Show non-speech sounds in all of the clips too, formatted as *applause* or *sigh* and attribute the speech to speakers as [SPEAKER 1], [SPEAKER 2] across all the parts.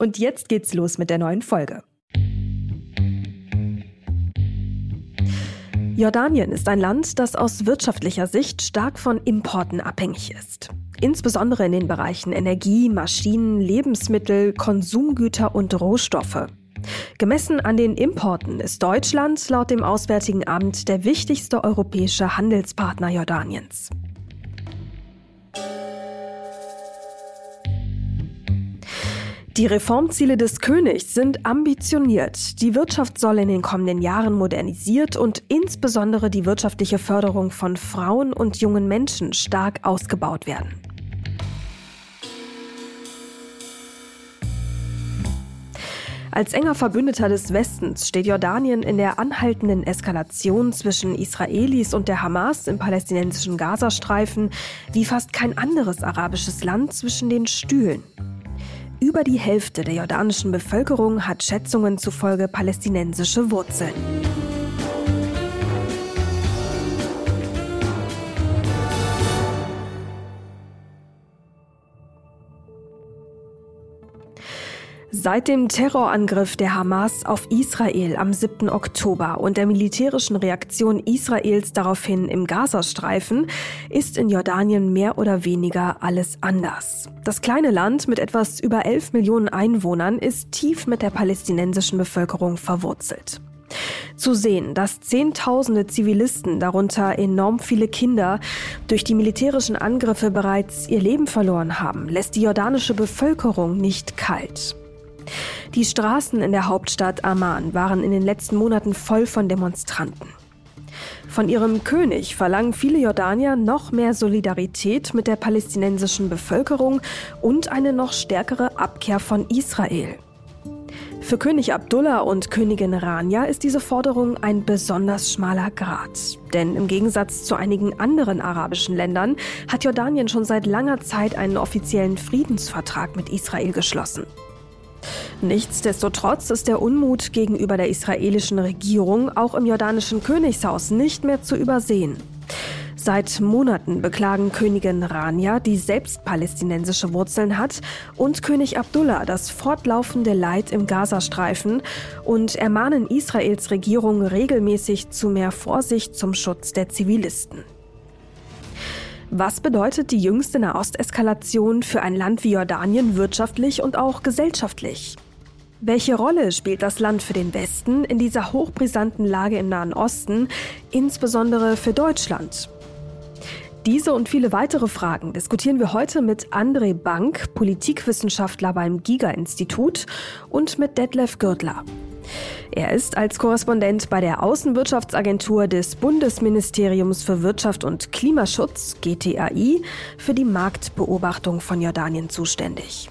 [SPEAKER 1] Und jetzt geht's los mit der neuen Folge. Jordanien ist ein Land, das aus wirtschaftlicher Sicht stark von Importen abhängig ist. Insbesondere in den Bereichen Energie, Maschinen, Lebensmittel, Konsumgüter und Rohstoffe. Gemessen an den Importen ist Deutschland laut dem Auswärtigen Amt der wichtigste europäische Handelspartner Jordaniens. Die Reformziele des Königs sind ambitioniert. Die Wirtschaft soll in den kommenden Jahren modernisiert und insbesondere die wirtschaftliche Förderung von Frauen und jungen Menschen stark ausgebaut werden. Als enger Verbündeter des Westens steht Jordanien in der anhaltenden Eskalation zwischen Israelis und der Hamas im palästinensischen Gazastreifen wie fast kein anderes arabisches Land zwischen den Stühlen. Über die Hälfte der jordanischen Bevölkerung hat Schätzungen zufolge palästinensische Wurzeln. Seit dem Terrorangriff der Hamas auf Israel am 7. Oktober und der militärischen Reaktion Israels daraufhin im Gazastreifen ist in Jordanien mehr oder weniger alles anders. Das kleine Land mit etwas über 11 Millionen Einwohnern ist tief mit der palästinensischen Bevölkerung verwurzelt. Zu sehen, dass Zehntausende Zivilisten, darunter enorm viele Kinder, durch die militärischen Angriffe bereits ihr Leben verloren haben, lässt die jordanische Bevölkerung nicht kalt. Die Straßen in der Hauptstadt Amman waren in den letzten Monaten voll von Demonstranten. Von ihrem König verlangen viele Jordanier noch mehr Solidarität mit der palästinensischen Bevölkerung und eine noch stärkere Abkehr von Israel. Für König Abdullah und Königin Rania ist diese Forderung ein besonders schmaler Grat. Denn im Gegensatz zu einigen anderen arabischen Ländern hat Jordanien schon seit langer Zeit einen offiziellen Friedensvertrag mit Israel geschlossen. Nichtsdestotrotz ist der Unmut gegenüber der israelischen Regierung auch im jordanischen Königshaus nicht mehr zu übersehen. Seit Monaten beklagen Königin Rania, die selbst palästinensische Wurzeln hat, und König Abdullah das fortlaufende Leid im Gazastreifen und ermahnen Israels Regierung regelmäßig zu mehr Vorsicht zum Schutz der Zivilisten. Was bedeutet die jüngste Nahosteskalation für ein Land wie Jordanien wirtschaftlich und auch gesellschaftlich? Welche Rolle spielt das Land für den Westen in dieser hochbrisanten Lage im Nahen Osten, insbesondere für Deutschland? Diese und viele weitere Fragen diskutieren wir heute mit André Bank, Politikwissenschaftler beim Giga-Institut, und mit Detlef Gürtler. Er ist als Korrespondent bei der Außenwirtschaftsagentur des Bundesministeriums für Wirtschaft und Klimaschutz, GTAI, für die Marktbeobachtung von Jordanien zuständig.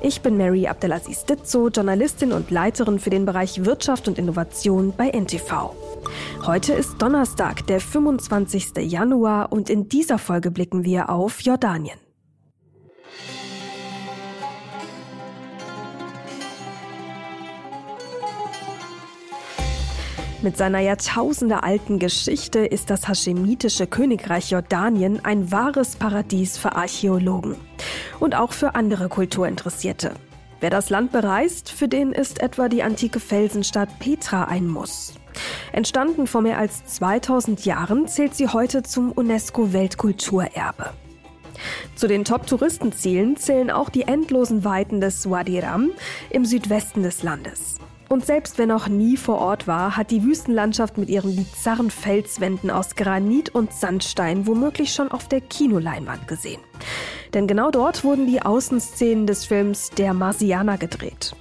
[SPEAKER 1] Ich bin Mary Abdelaziz Ditzo, Journalistin und Leiterin für den Bereich Wirtschaft und Innovation bei NTV. Heute ist Donnerstag, der 25. Januar und in dieser Folge blicken wir auf Jordanien. Mit seiner jahrtausendealten Geschichte ist das haschemitische Königreich Jordanien ein wahres Paradies für Archäologen und auch für andere Kulturinteressierte. Wer das Land bereist, für den ist etwa die antike Felsenstadt Petra ein Muss. Entstanden vor mehr als 2000 Jahren zählt sie heute zum UNESCO-Weltkulturerbe. Zu den Top-Touristenzielen zählen auch die endlosen Weiten des Wadi Ram im Südwesten des Landes. Und selbst wer noch nie vor Ort war, hat die Wüstenlandschaft mit ihren bizarren Felswänden aus Granit und Sandstein womöglich schon auf der Kinoleinwand gesehen. Denn genau dort wurden die Außenszenen des Films Der Marsianer gedreht.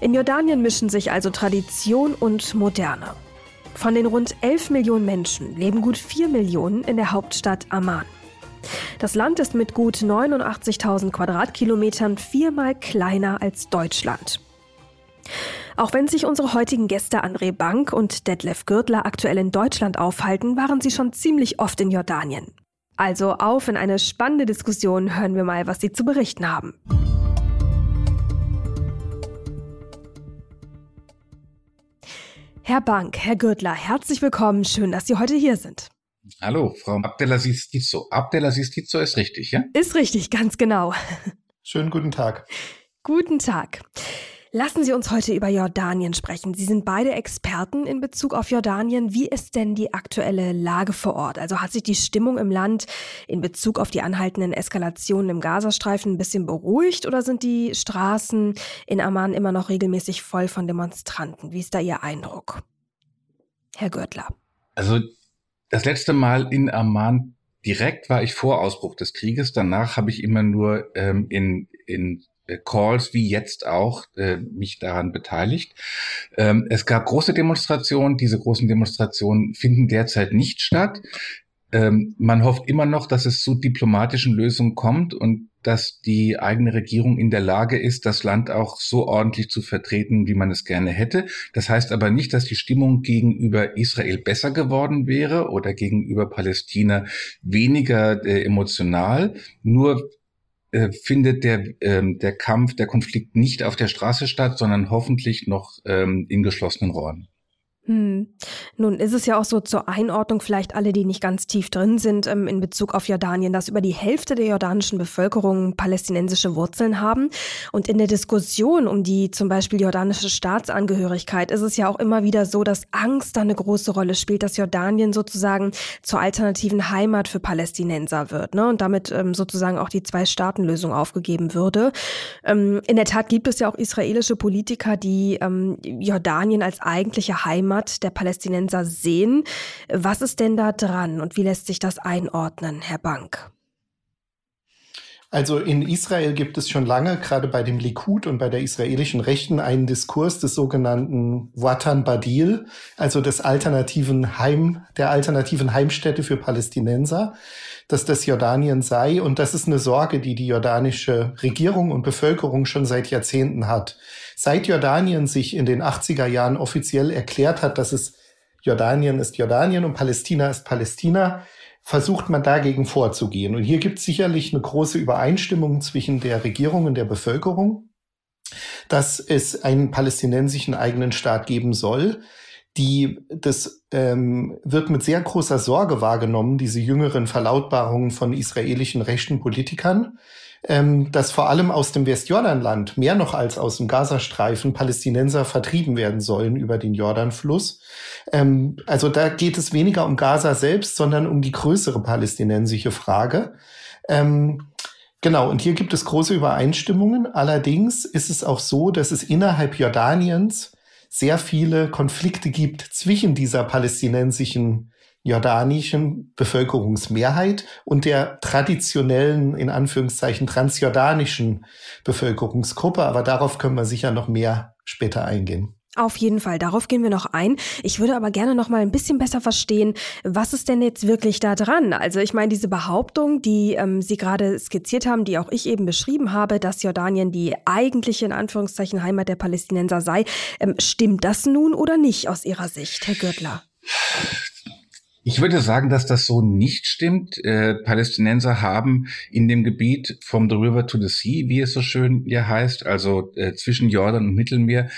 [SPEAKER 1] In Jordanien mischen sich also Tradition und Moderne. Von den rund 11 Millionen Menschen leben gut 4 Millionen in der Hauptstadt Amman. Das Land ist mit gut 89.000 Quadratkilometern viermal kleiner als Deutschland. Auch wenn sich unsere heutigen Gäste André Bank und Detlef Gürtler aktuell in Deutschland aufhalten, waren sie schon ziemlich oft in Jordanien. Also auf in eine spannende Diskussion, hören wir mal, was sie zu berichten haben. Herr Bank, Herr Gürtler, herzlich willkommen. Schön, dass Sie heute hier sind.
[SPEAKER 2] Hallo, Frau Abdelaziz Tizo. Abdelaziz Tizo ist richtig, ja?
[SPEAKER 1] Ist richtig, ganz genau.
[SPEAKER 3] Schönen guten Tag.
[SPEAKER 1] Guten Tag. Lassen Sie uns heute über Jordanien sprechen. Sie sind beide Experten in Bezug auf Jordanien. Wie ist denn die aktuelle Lage vor Ort? Also hat sich die Stimmung im Land in Bezug auf die anhaltenden Eskalationen im Gazastreifen ein bisschen beruhigt oder sind die Straßen in Amman immer noch regelmäßig voll von Demonstranten? Wie ist da Ihr Eindruck? Herr Görtler.
[SPEAKER 2] Also das letzte Mal in Amman direkt war ich vor Ausbruch des Krieges. Danach habe ich immer nur ähm, in, in Calls wie jetzt auch äh, mich daran beteiligt. Ähm, es gab große Demonstrationen. Diese großen Demonstrationen finden derzeit nicht statt. Ähm, man hofft immer noch, dass es zu diplomatischen Lösungen kommt und dass die eigene Regierung in der Lage ist, das Land auch so ordentlich zu vertreten, wie man es gerne hätte. Das heißt aber nicht, dass die Stimmung gegenüber Israel besser geworden wäre oder gegenüber Palästina weniger äh, emotional. Nur äh, findet der, ähm, der Kampf, der Konflikt nicht auf der Straße statt, sondern hoffentlich noch ähm, in geschlossenen Räumen.
[SPEAKER 1] Hm. Nun ist es ja auch so zur Einordnung, vielleicht alle, die nicht ganz tief drin sind ähm, in Bezug auf Jordanien, dass über die Hälfte der jordanischen Bevölkerung palästinensische Wurzeln haben. Und in der Diskussion um die zum Beispiel jordanische Staatsangehörigkeit ist es ja auch immer wieder so, dass Angst da eine große Rolle spielt, dass Jordanien sozusagen zur alternativen Heimat für Palästinenser wird ne? und damit ähm, sozusagen auch die Zwei-Staaten-Lösung aufgegeben würde. Ähm, in der Tat gibt es ja auch israelische Politiker, die ähm, Jordanien als eigentliche Heimat Heimat der Palästinenser sehen. Was ist denn da dran und wie lässt sich das einordnen, Herr Bank?
[SPEAKER 3] Also in Israel gibt es schon lange, gerade bei dem Likud und bei der israelischen Rechten, einen Diskurs des sogenannten Watan Badil, also des alternativen Heim, der alternativen Heimstätte für Palästinenser, dass das Jordanien sei. Und das ist eine Sorge, die die jordanische Regierung und Bevölkerung schon seit Jahrzehnten hat. Seit Jordanien sich in den 80er Jahren offiziell erklärt hat, dass es Jordanien ist Jordanien und Palästina ist Palästina, versucht man dagegen vorzugehen. Und hier gibt es sicherlich eine große Übereinstimmung zwischen der Regierung und der Bevölkerung, dass es einen palästinensischen eigenen Staat geben soll. Die, das ähm, wird mit sehr großer Sorge wahrgenommen, diese jüngeren Verlautbarungen von israelischen rechten Politikern ähm, dass vor allem aus dem Westjordanland mehr noch als aus dem Gazastreifen Palästinenser vertrieben werden sollen über den Jordanfluss. Ähm, also da geht es weniger um Gaza selbst, sondern um die größere palästinensische Frage. Ähm, Genau, und hier gibt es große Übereinstimmungen. Allerdings ist es auch so, dass es innerhalb Jordaniens sehr viele Konflikte gibt zwischen dieser palästinensischen jordanischen Bevölkerungsmehrheit und der traditionellen, in Anführungszeichen, transjordanischen Bevölkerungsgruppe. Aber darauf können wir sicher noch mehr später eingehen.
[SPEAKER 1] Auf jeden Fall, darauf gehen wir noch ein. Ich würde aber gerne noch mal ein bisschen besser verstehen, was ist denn jetzt wirklich da dran? Also ich meine, diese Behauptung, die ähm, Sie gerade skizziert haben, die auch ich eben beschrieben habe, dass Jordanien die eigentliche, in Anführungszeichen, Heimat der Palästinenser sei, ähm, stimmt das nun oder nicht aus Ihrer Sicht, Herr Gürtler?
[SPEAKER 2] Ich würde sagen, dass das so nicht stimmt. Äh, Palästinenser haben in dem Gebiet from the river to the sea, wie es so schön hier heißt, also äh, zwischen Jordan und Mittelmeer,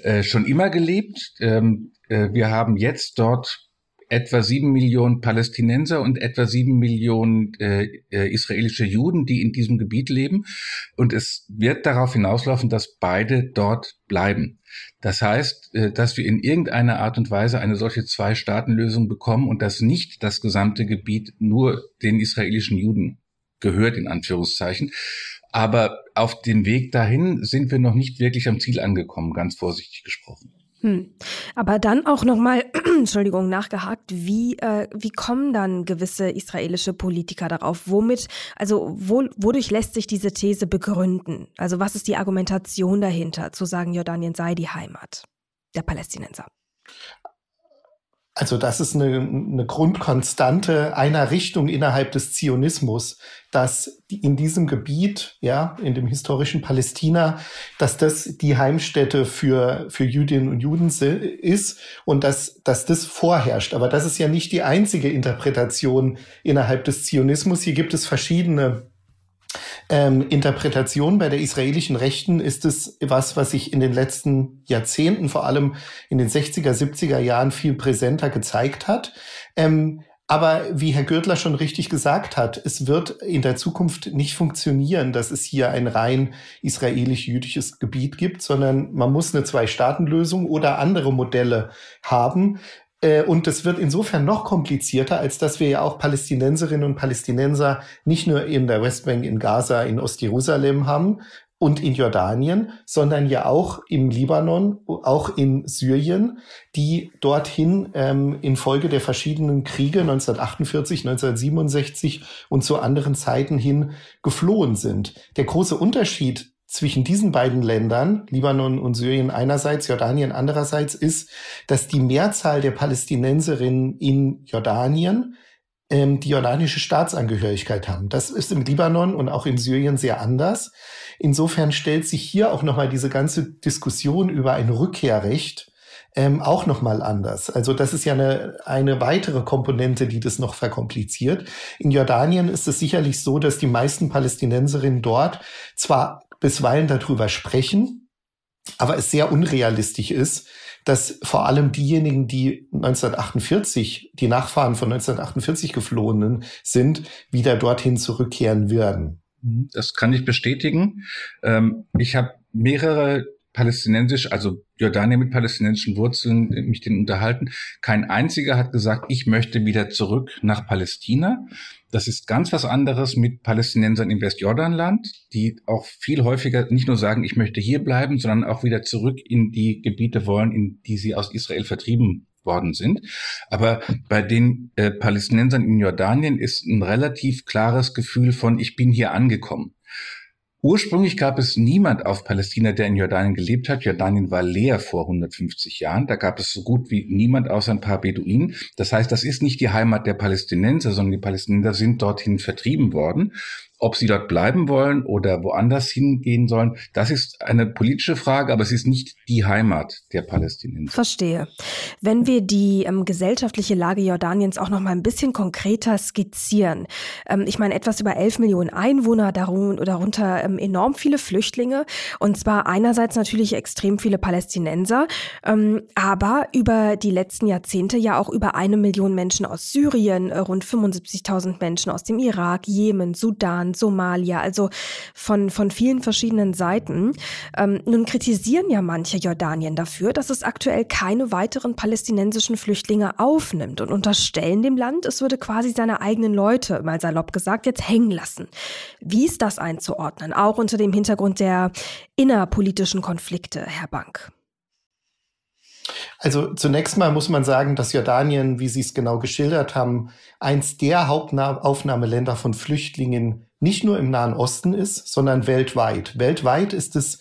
[SPEAKER 2] äh, schon immer gelebt. Ähm, äh, wir haben jetzt dort etwa sieben Millionen Palästinenser und etwa sieben Millionen äh, äh, israelische Juden, die in diesem Gebiet leben. Und es wird darauf hinauslaufen, dass beide dort bleiben. Das heißt, äh, dass wir in irgendeiner Art und Weise eine solche Zwei-Staaten-Lösung bekommen und dass nicht das gesamte Gebiet nur den israelischen Juden gehört, in Anführungszeichen. Aber auf den Weg dahin sind wir noch nicht wirklich am Ziel angekommen, ganz vorsichtig gesprochen.
[SPEAKER 1] Hm. Aber dann auch nochmal, *clears throat* Entschuldigung, nachgehakt, wie, äh, wie kommen dann gewisse israelische Politiker darauf? Womit, also wo, wodurch lässt sich diese These begründen? Also was ist die Argumentation dahinter, zu sagen, Jordanien sei die Heimat der Palästinenser?
[SPEAKER 3] Also das ist eine, eine Grundkonstante einer Richtung innerhalb des Zionismus, dass in diesem Gebiet, ja, in dem historischen Palästina, dass das die Heimstätte für, für Jüdinnen und Juden ist und dass, dass das vorherrscht. Aber das ist ja nicht die einzige Interpretation innerhalb des Zionismus. Hier gibt es verschiedene ähm, Interpretation bei der israelischen Rechten ist es was, was sich in den letzten Jahrzehnten, vor allem in den 60er, 70er Jahren viel präsenter gezeigt hat. Ähm, aber wie Herr Gürtler schon richtig gesagt hat, es wird in der Zukunft nicht funktionieren, dass es hier ein rein israelisch-jüdisches Gebiet gibt, sondern man muss eine Zwei-Staaten-Lösung oder andere Modelle haben, und es wird insofern noch komplizierter, als dass wir ja auch Palästinenserinnen und Palästinenser nicht nur in der Westbank, in Gaza, in Ostjerusalem haben und in Jordanien, sondern ja auch im Libanon, auch in Syrien, die dorthin ähm, infolge der verschiedenen Kriege 1948, 1967 und zu anderen Zeiten hin geflohen sind. Der große Unterschied zwischen diesen beiden Ländern, Libanon und Syrien einerseits, Jordanien andererseits, ist, dass die Mehrzahl der Palästinenserinnen in Jordanien ähm, die jordanische Staatsangehörigkeit haben. Das ist im Libanon und auch in Syrien sehr anders. Insofern stellt sich hier auch nochmal diese ganze Diskussion über ein Rückkehrrecht ähm, auch nochmal anders. Also das ist ja eine, eine weitere Komponente, die das noch verkompliziert. In Jordanien ist es sicherlich so, dass die meisten Palästinenserinnen dort zwar bisweilen darüber sprechen, aber es sehr unrealistisch ist, dass vor allem diejenigen, die 1948, die Nachfahren von 1948 geflohenen sind, wieder dorthin zurückkehren werden.
[SPEAKER 2] Mhm. Das kann ich bestätigen. Ähm, ich habe mehrere palästinensisch, also Jordanien mit palästinensischen Wurzeln, äh, mich den unterhalten. Kein einziger hat gesagt, ich möchte wieder zurück nach Palästina. Das ist ganz was anderes mit Palästinensern im Westjordanland, die auch viel häufiger nicht nur sagen, ich möchte hier bleiben, sondern auch wieder zurück in die Gebiete wollen, in die sie aus Israel vertrieben worden sind. Aber bei den äh, Palästinensern in Jordanien ist ein relativ klares Gefühl von, ich bin hier angekommen. Ursprünglich gab es niemand auf Palästina, der in Jordanien gelebt hat. Jordanien war leer vor 150 Jahren. Da gab es so gut wie niemand außer ein paar Beduinen. Das heißt, das ist nicht die Heimat der Palästinenser, sondern die Palästinenser sind dorthin vertrieben worden. Ob sie dort bleiben wollen oder woanders hingehen sollen, das ist eine politische Frage, aber es ist nicht die Heimat der Palästinenser.
[SPEAKER 1] Verstehe. Wenn wir die ähm, gesellschaftliche Lage Jordaniens auch noch mal ein bisschen konkreter skizzieren. Ähm, ich meine, etwas über 11 Millionen Einwohner, darunter, ähm, enorm viele Flüchtlinge und zwar einerseits natürlich extrem viele Palästinenser, ähm, aber über die letzten Jahrzehnte ja auch über eine Million Menschen aus Syrien, äh, rund 75.000 Menschen aus dem Irak, Jemen, Sudan, Sudan, Somalia, also von, von vielen verschiedenen Seiten. Ähm, nun kritisieren ja manche Jordanien dafür, dass es aktuell keine weiteren palästinensischen Flüchtlinge aufnimmt und unterstellen dem Land, es würde quasi seine eigenen Leute, mal salopp gesagt, jetzt hängen lassen. Wie ist das einzuordnen, auch unter dem Hintergrund der innerpolitischen Konflikte, Herr Bank?
[SPEAKER 3] Also zunächst mal muss man sagen, dass Jordanien, wie Sie es genau geschildert haben, eins der Hauptaufnahmeländer von Flüchtlingen nicht nur im Nahen Osten ist, sondern weltweit. Weltweit ist es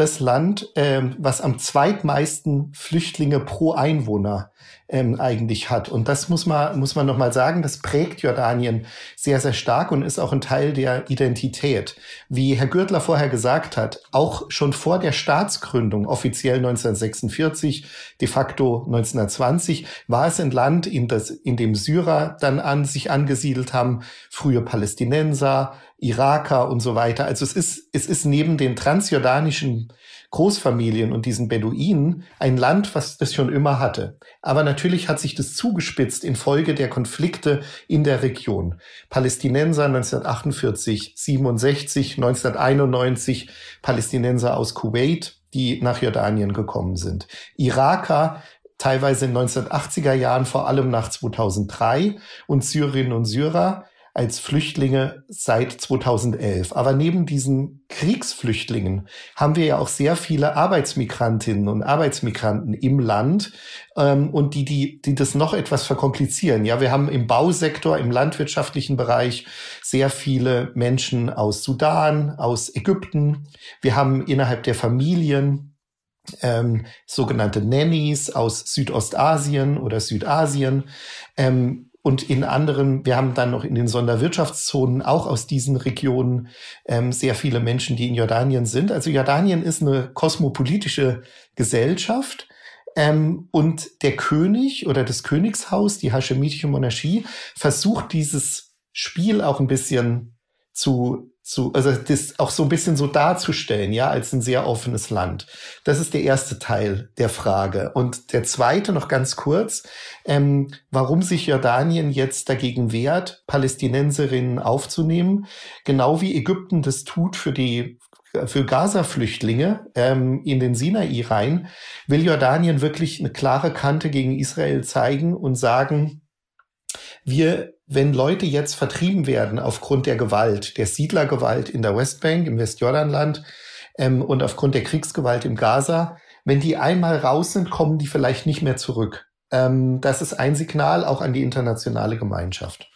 [SPEAKER 3] das Land, ähm, was am zweitmeisten Flüchtlinge pro Einwohner ähm, eigentlich hat. Und das muss man, muss man nochmal sagen, das prägt Jordanien sehr, sehr stark und ist auch ein Teil der Identität. Wie Herr Gürtler vorher gesagt hat, auch schon vor der Staatsgründung, offiziell 1946, de facto 1920, war es ein Land, in, das, in dem Syrer dann an sich angesiedelt haben, frühe Palästinenser, Iraker und so weiter. Also es ist, es ist neben den transjordanischen Großfamilien und diesen Beduinen ein Land, was das schon immer hatte. Aber natürlich hat sich das zugespitzt infolge der Konflikte in der Region. Palästinenser 1948, 67, 1991, Palästinenser aus Kuwait, die nach Jordanien gekommen sind. Iraker teilweise in 1980er Jahren, vor allem nach 2003 und Syrerinnen und Syrer als Flüchtlinge seit 2011. Aber neben diesen Kriegsflüchtlingen haben wir ja auch sehr viele Arbeitsmigrantinnen und Arbeitsmigranten im Land ähm, und die, die, die das noch etwas verkomplizieren. Ja, wir haben im Bausektor, im landwirtschaftlichen Bereich sehr viele Menschen aus Sudan, aus Ägypten. Wir haben innerhalb der Familien ähm, sogenannte Nannies aus Südostasien oder Südasien. Ähm, und in anderen, wir haben dann noch in den Sonderwirtschaftszonen auch aus diesen Regionen ähm, sehr viele Menschen, die in Jordanien sind. Also Jordanien ist eine kosmopolitische Gesellschaft. Ähm, und der König oder das Königshaus, die Hashemitische Monarchie, versucht dieses Spiel auch ein bisschen zu zu, also das auch so ein bisschen so darzustellen, ja, als ein sehr offenes Land. Das ist der erste Teil der Frage. Und der zweite noch ganz kurz, ähm, warum sich Jordanien jetzt dagegen wehrt, Palästinenserinnen aufzunehmen, genau wie Ägypten das tut für die für Gaza-Flüchtlinge ähm, in den Sinai rein, will Jordanien wirklich eine klare Kante gegen Israel zeigen und sagen, wir, wenn Leute jetzt vertrieben werden aufgrund der Gewalt, der Siedlergewalt in der Westbank, im Westjordanland ähm, und aufgrund der Kriegsgewalt im Gaza, wenn die einmal raus sind, kommen die vielleicht nicht mehr zurück. Ähm, das ist ein Signal auch an die internationale Gemeinschaft.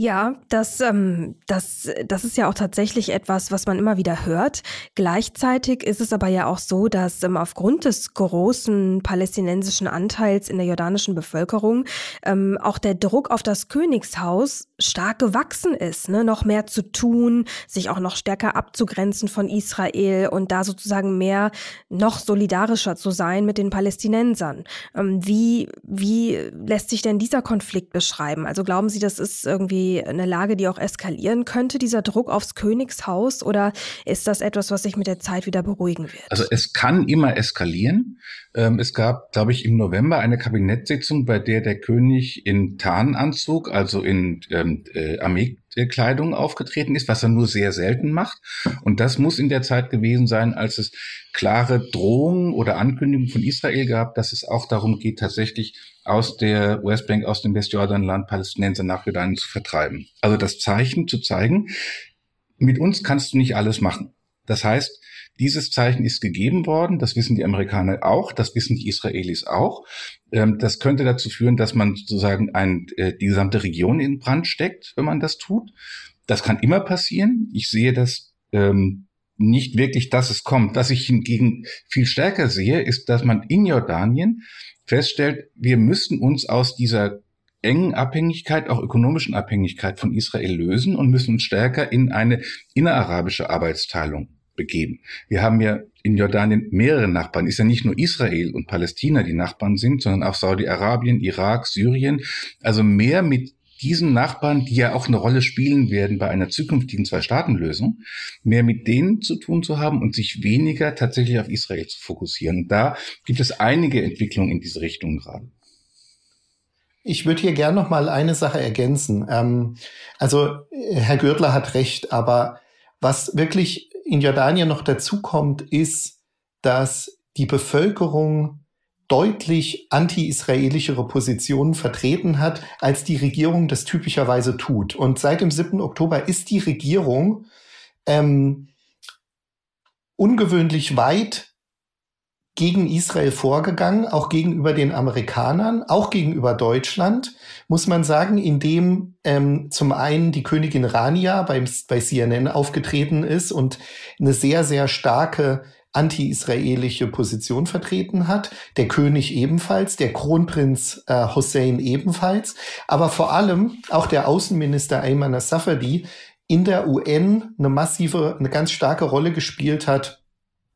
[SPEAKER 1] Ja, das, ähm, das, das ist ja auch tatsächlich etwas, was man immer wieder hört. Gleichzeitig ist es aber ja auch so, dass ähm, aufgrund des großen palästinensischen Anteils in der jordanischen Bevölkerung ähm, auch der Druck auf das Königshaus stark gewachsen ist, ne? noch mehr zu tun, sich auch noch stärker abzugrenzen von Israel und da sozusagen mehr noch solidarischer zu sein mit den Palästinensern. Ähm, wie, wie lässt sich denn dieser Konflikt beschreiben? Also glauben Sie, das ist irgendwie eine Lage, die auch eskalieren könnte, dieser Druck aufs Königshaus? Oder ist das etwas, was sich mit der Zeit wieder beruhigen wird?
[SPEAKER 2] Also es kann immer eskalieren. Ähm, es gab, glaube ich, im November eine Kabinettssitzung, bei der der König in Tarnanzug, also in ähm, äh, Armeekleidung aufgetreten ist, was er nur sehr selten macht. Und das muss in der Zeit gewesen sein, als es klare Drohungen oder Ankündigungen von Israel gab, dass es auch darum geht, tatsächlich aus der Westbank, aus dem Westjordanland Palästinenser nach Jordanien zu vertreiben. Also das Zeichen zu zeigen, mit uns kannst du nicht alles machen. Das heißt, dieses Zeichen ist gegeben worden, das wissen die Amerikaner auch, das wissen die Israelis auch. Ähm, das könnte dazu führen, dass man sozusagen ein, äh, die gesamte Region in Brand steckt, wenn man das tut. Das kann immer passieren. Ich sehe das ähm, nicht wirklich, dass es kommt. Was ich hingegen viel stärker sehe, ist, dass man in Jordanien feststellt, wir müssen uns aus dieser engen Abhängigkeit, auch ökonomischen Abhängigkeit von Israel lösen und müssen uns stärker in eine innerarabische Arbeitsteilung begeben. Wir haben ja in Jordanien mehrere Nachbarn. Ist ja nicht nur Israel und Palästina, die Nachbarn sind, sondern auch Saudi-Arabien, Irak, Syrien. Also mehr mit diesen Nachbarn, die ja auch eine Rolle spielen werden bei einer zukünftigen Zwei-Staaten-Lösung, mehr mit denen zu tun zu haben und sich weniger tatsächlich auf Israel zu fokussieren. Da gibt es einige Entwicklungen in diese Richtung gerade.
[SPEAKER 3] Ich würde hier gern noch mal eine Sache ergänzen. Ähm, also Herr Gürtler hat recht, aber was wirklich in Jordanien noch dazu kommt, ist, dass die Bevölkerung deutlich anti-israelischere Positionen vertreten hat, als die Regierung das typischerweise tut. Und seit dem 7. Oktober ist die Regierung ähm, ungewöhnlich weit gegen Israel vorgegangen, auch gegenüber den Amerikanern, auch gegenüber Deutschland, muss man sagen, indem ähm, zum einen die Königin Rania beim, bei CNN aufgetreten ist und eine sehr, sehr starke anti-israelische Position vertreten hat, der König ebenfalls, der Kronprinz äh, Hussein ebenfalls, aber vor allem auch der Außenminister Ayman al-Safadi in der UN eine massive, eine ganz starke Rolle gespielt hat,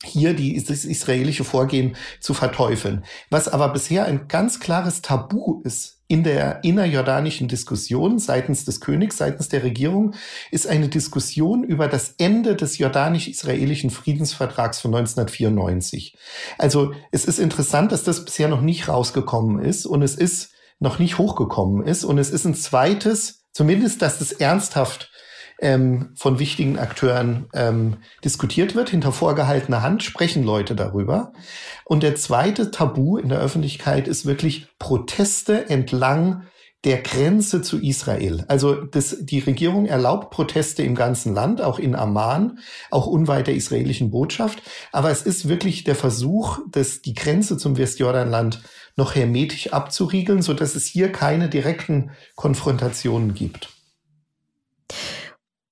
[SPEAKER 3] hier die, das israelische Vorgehen zu verteufeln. Was aber bisher ein ganz klares Tabu ist in der innerjordanischen Diskussion seitens des Königs, seitens der Regierung, ist eine Diskussion über das Ende des jordanisch-israelischen Friedensvertrags von 1994. Also es ist interessant, dass das bisher noch nicht rausgekommen ist und es ist noch nicht hochgekommen ist und es ist ein zweites, zumindest, dass es ernsthaft ähm, von wichtigen Akteuren ähm, diskutiert wird. Hinter vorgehaltener Hand sprechen Leute darüber. Und der zweite Tabu in der Öffentlichkeit ist wirklich Proteste entlang der Grenze zu Israel. Also das, die Regierung erlaubt Proteste im ganzen Land, auch in Amman, auch unweit der israelischen Botschaft. Aber es ist wirklich der Versuch, dass die Grenze zum Westjordanland noch hermetisch abzuriegeln, so dass es hier keine direkten Konfrontationen gibt.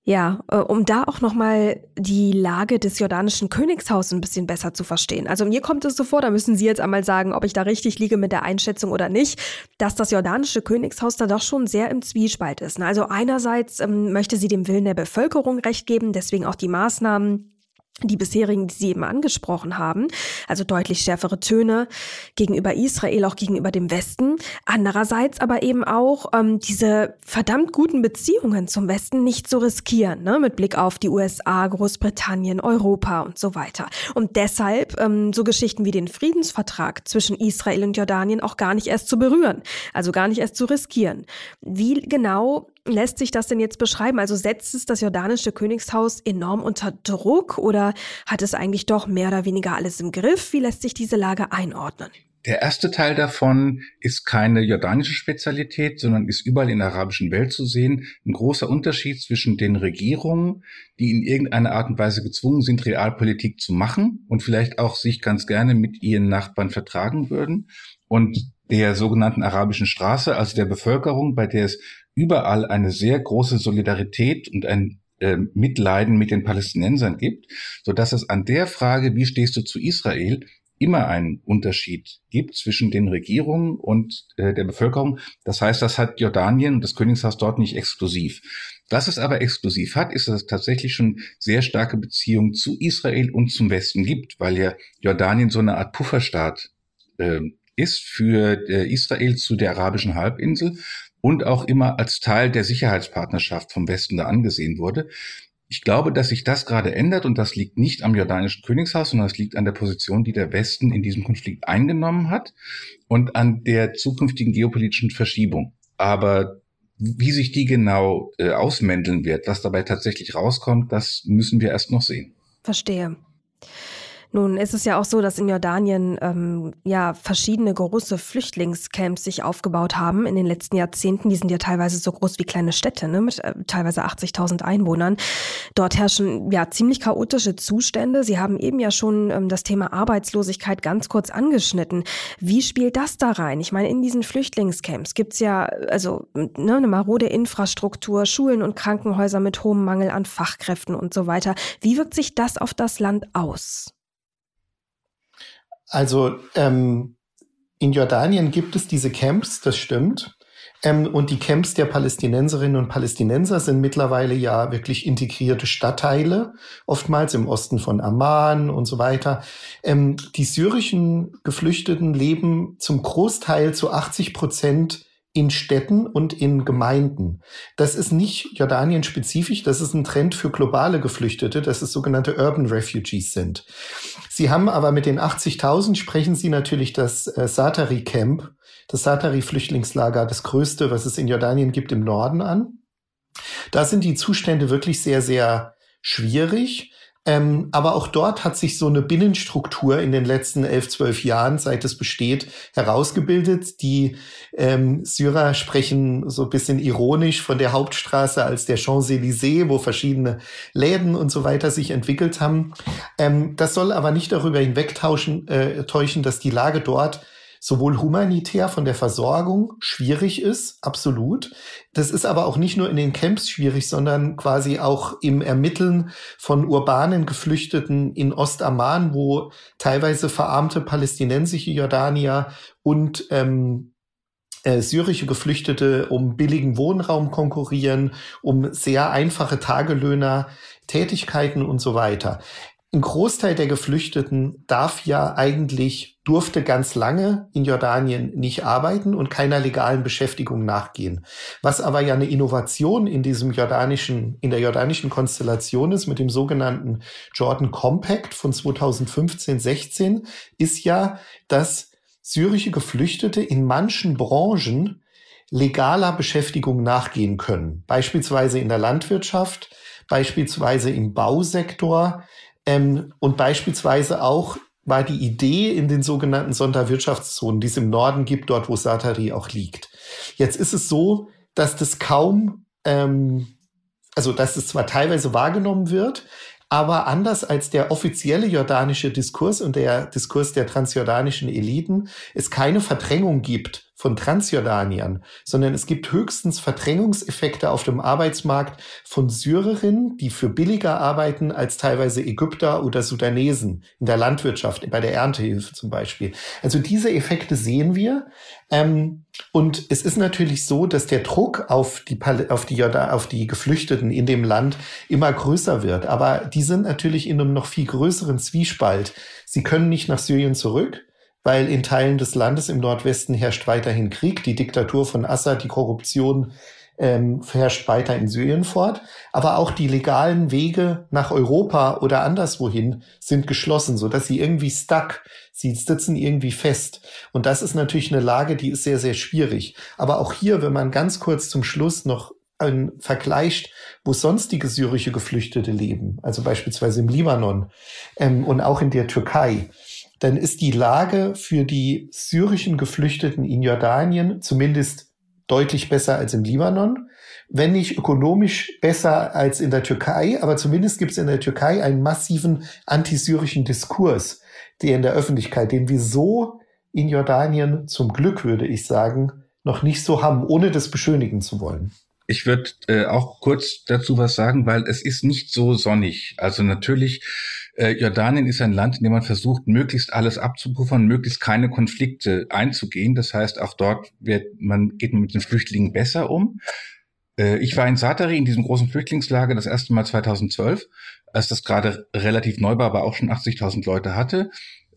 [SPEAKER 1] Ja, äh, um da auch nochmal die Lage des jordanischen Königshauses ein bisschen besser zu verstehen. Also mir kommt es so vor, da müssen Sie jetzt einmal sagen, ob ich da richtig liege mit der Einschätzung oder nicht, dass das jordanische Königshaus da doch schon sehr im Zwiespalt ist. Also einerseits ähm, möchte sie dem Willen der Bevölkerung recht geben, deswegen auch die Maßnahmen, die bisherigen, die Sie eben angesprochen haben, also deutlich schärfere Töne gegenüber Israel, auch gegenüber dem Westen. Andererseits aber eben auch ähm, diese verdammt guten Beziehungen zum Westen nicht zu riskieren, ne, mit Blick auf die USA, Großbritannien, Europa und so weiter. Und deshalb ähm, so Geschichten wie den Friedensvertrag zwischen Israel und Jordanien auch gar nicht erst zu berühren, also gar nicht erst zu riskieren. Wie genau lässt sich das denn jetzt beschreiben? Also setzt es das jordanische Königshaus enorm unter Druck oder hat es eigentlich doch mehr oder weniger alles im Griff? Wie lässt sich diese Lage einordnen?
[SPEAKER 2] Der erste Teil davon ist keine jordanische Spezialität, sondern ist überall in der arabischen Welt zu sehen. Ein großer Unterschied zwischen den Regierungen, die in irgendeiner Art und Weise gezwungen sind, Realpolitik zu machen und vielleicht auch sich ganz gerne mit ihren Nachbarn vertragen würden, und der sogenannten arabischen Straße, also der Bevölkerung, bei der es überall eine sehr große Solidarität und ein äh, Mitleiden mit den Palästinensern gibt, so dass es an der Frage, wie stehst du zu Israel, immer einen Unterschied gibt zwischen den Regierungen und äh, der Bevölkerung. Das heißt, das hat Jordanien und das Königshaus dort nicht exklusiv. Was es aber exklusiv hat, ist, dass es tatsächlich schon sehr starke Beziehungen zu Israel und zum Westen gibt, weil ja Jordanien so eine Art Pufferstaat äh, ist für äh, Israel zu der arabischen Halbinsel und auch immer als Teil der Sicherheitspartnerschaft vom Westen da angesehen wurde. Ich glaube, dass sich das gerade ändert und das liegt nicht am jordanischen Königshaus, sondern es liegt an der Position, die der Westen in diesem Konflikt eingenommen hat und an der zukünftigen geopolitischen Verschiebung. Aber wie sich die genau äh, ausmändeln wird, was dabei tatsächlich rauskommt, das müssen wir erst noch sehen.
[SPEAKER 1] Verstehe. Nun ist es ja auch so, dass in Jordanien ähm, ja verschiedene große Flüchtlingscamps sich aufgebaut haben in den letzten Jahrzehnten. Die sind ja teilweise so groß wie kleine Städte, ne, mit äh, teilweise 80.000 Einwohnern. Dort herrschen ja ziemlich chaotische Zustände. Sie haben eben ja schon ähm, das Thema Arbeitslosigkeit ganz kurz angeschnitten. Wie spielt das da rein? Ich meine, in diesen Flüchtlingscamps gibt's ja also ne, eine marode Infrastruktur, Schulen und Krankenhäuser mit hohem Mangel an Fachkräften und so weiter. Wie wirkt sich das auf das Land aus?
[SPEAKER 3] Also ähm, in Jordanien gibt es diese Camps, das stimmt. Ähm, und die Camps der Palästinenserinnen und Palästinenser sind mittlerweile ja wirklich integrierte Stadtteile, oftmals im Osten von Amman und so weiter. Ähm, die syrischen Geflüchteten leben zum Großteil zu 80 Prozent in Städten und in Gemeinden. Das ist nicht Jordanien spezifisch, das ist ein Trend für globale Geflüchtete, dass es sogenannte Urban Refugees sind. Sie haben aber mit den 80.000 sprechen Sie natürlich das äh, Satari Camp, das Satari Flüchtlingslager, das größte, was es in Jordanien gibt, im Norden an. Da sind die Zustände wirklich sehr, sehr schwierig. Ähm, aber auch dort hat sich so eine Binnenstruktur in den letzten elf, zwölf Jahren, seit es besteht, herausgebildet. Die ähm, Syrer sprechen so ein bisschen ironisch von der Hauptstraße als der Champs-Élysées, wo verschiedene Läden und so weiter sich entwickelt haben. Ähm, das soll aber nicht darüber hinwegtäuschen, äh, täuschen, dass die Lage dort sowohl humanitär von der Versorgung schwierig ist, absolut. Das ist aber auch nicht nur in den Camps schwierig, sondern quasi auch im Ermitteln von urbanen Geflüchteten in Ostamman, wo teilweise verarmte palästinensische Jordanier und ähm, äh, syrische Geflüchtete um billigen Wohnraum konkurrieren, um sehr einfache Tagelöhner, Tätigkeiten und so weiter ein Großteil der Geflüchteten darf ja eigentlich, durfte ganz lange in Jordanien nicht arbeiten und keiner legalen Beschäftigung nachgehen. Was aber ja eine Innovation in diesem jordanischen, in der jordanischen Konstellation ist mit dem sogenannten Jordan Compact von 2015, 16, ist ja, dass syrische Geflüchtete in manchen Branchen legaler Beschäftigung nachgehen können. Beispielsweise in der Landwirtschaft, beispielsweise im Bausektor, ähm, und beispielsweise auch war die Idee in den sogenannten Sonderwirtschaftszonen, die es im Norden gibt, dort wo Satari auch liegt. Jetzt ist es so, dass das kaum, ähm, also dass es zwar teilweise wahrgenommen wird, aber anders als der offizielle jordanische Diskurs und der Diskurs der transjordanischen Eliten es keine Verdrängung gibt von Transjordaniern, sondern es gibt höchstens Verdrängungseffekte auf dem Arbeitsmarkt von Syrerinnen, die für billiger arbeiten als teilweise Ägypter oder Sudanesen in der Landwirtschaft, bei der Erntehilfe zum Beispiel. Also diese Effekte sehen wir. Ähm, und es ist natürlich so, dass der Druck auf die, auf die, auf die Geflüchteten in dem Land immer größer wird. Aber die sind natürlich in einem noch viel größeren Zwiespalt. Sie können nicht nach Syrien zurück weil in Teilen des Landes im Nordwesten herrscht weiterhin Krieg. Die Diktatur von Assad, die Korruption ähm, herrscht weiter in Syrien fort. Aber auch die legalen Wege nach Europa oder anderswohin sind geschlossen, so dass sie irgendwie stuck, sie sitzen irgendwie fest. Und das ist natürlich eine Lage, die ist sehr, sehr schwierig. Aber auch hier, wenn man ganz kurz zum Schluss noch ein, vergleicht, wo sonstige syrische Geflüchtete leben, also beispielsweise im Libanon ähm, und auch in der Türkei, dann ist die Lage für die syrischen Geflüchteten in Jordanien zumindest deutlich besser als im Libanon. Wenn nicht ökonomisch besser als in der Türkei, aber zumindest gibt es in der Türkei einen massiven antisyrischen Diskurs, der in der Öffentlichkeit, den wir so in Jordanien zum Glück, würde ich sagen, noch nicht so haben, ohne das beschönigen zu wollen.
[SPEAKER 2] Ich würde äh, auch kurz dazu was sagen, weil es ist nicht so sonnig. Also natürlich äh, Jordanien ist ein Land, in dem man versucht, möglichst alles abzupuffern, möglichst keine Konflikte einzugehen. Das heißt, auch dort wird man, geht man mit den Flüchtlingen besser um. Äh, ich war in Satari in diesem großen Flüchtlingslager das erste Mal 2012, als das gerade relativ neu war, aber auch schon 80.000 Leute hatte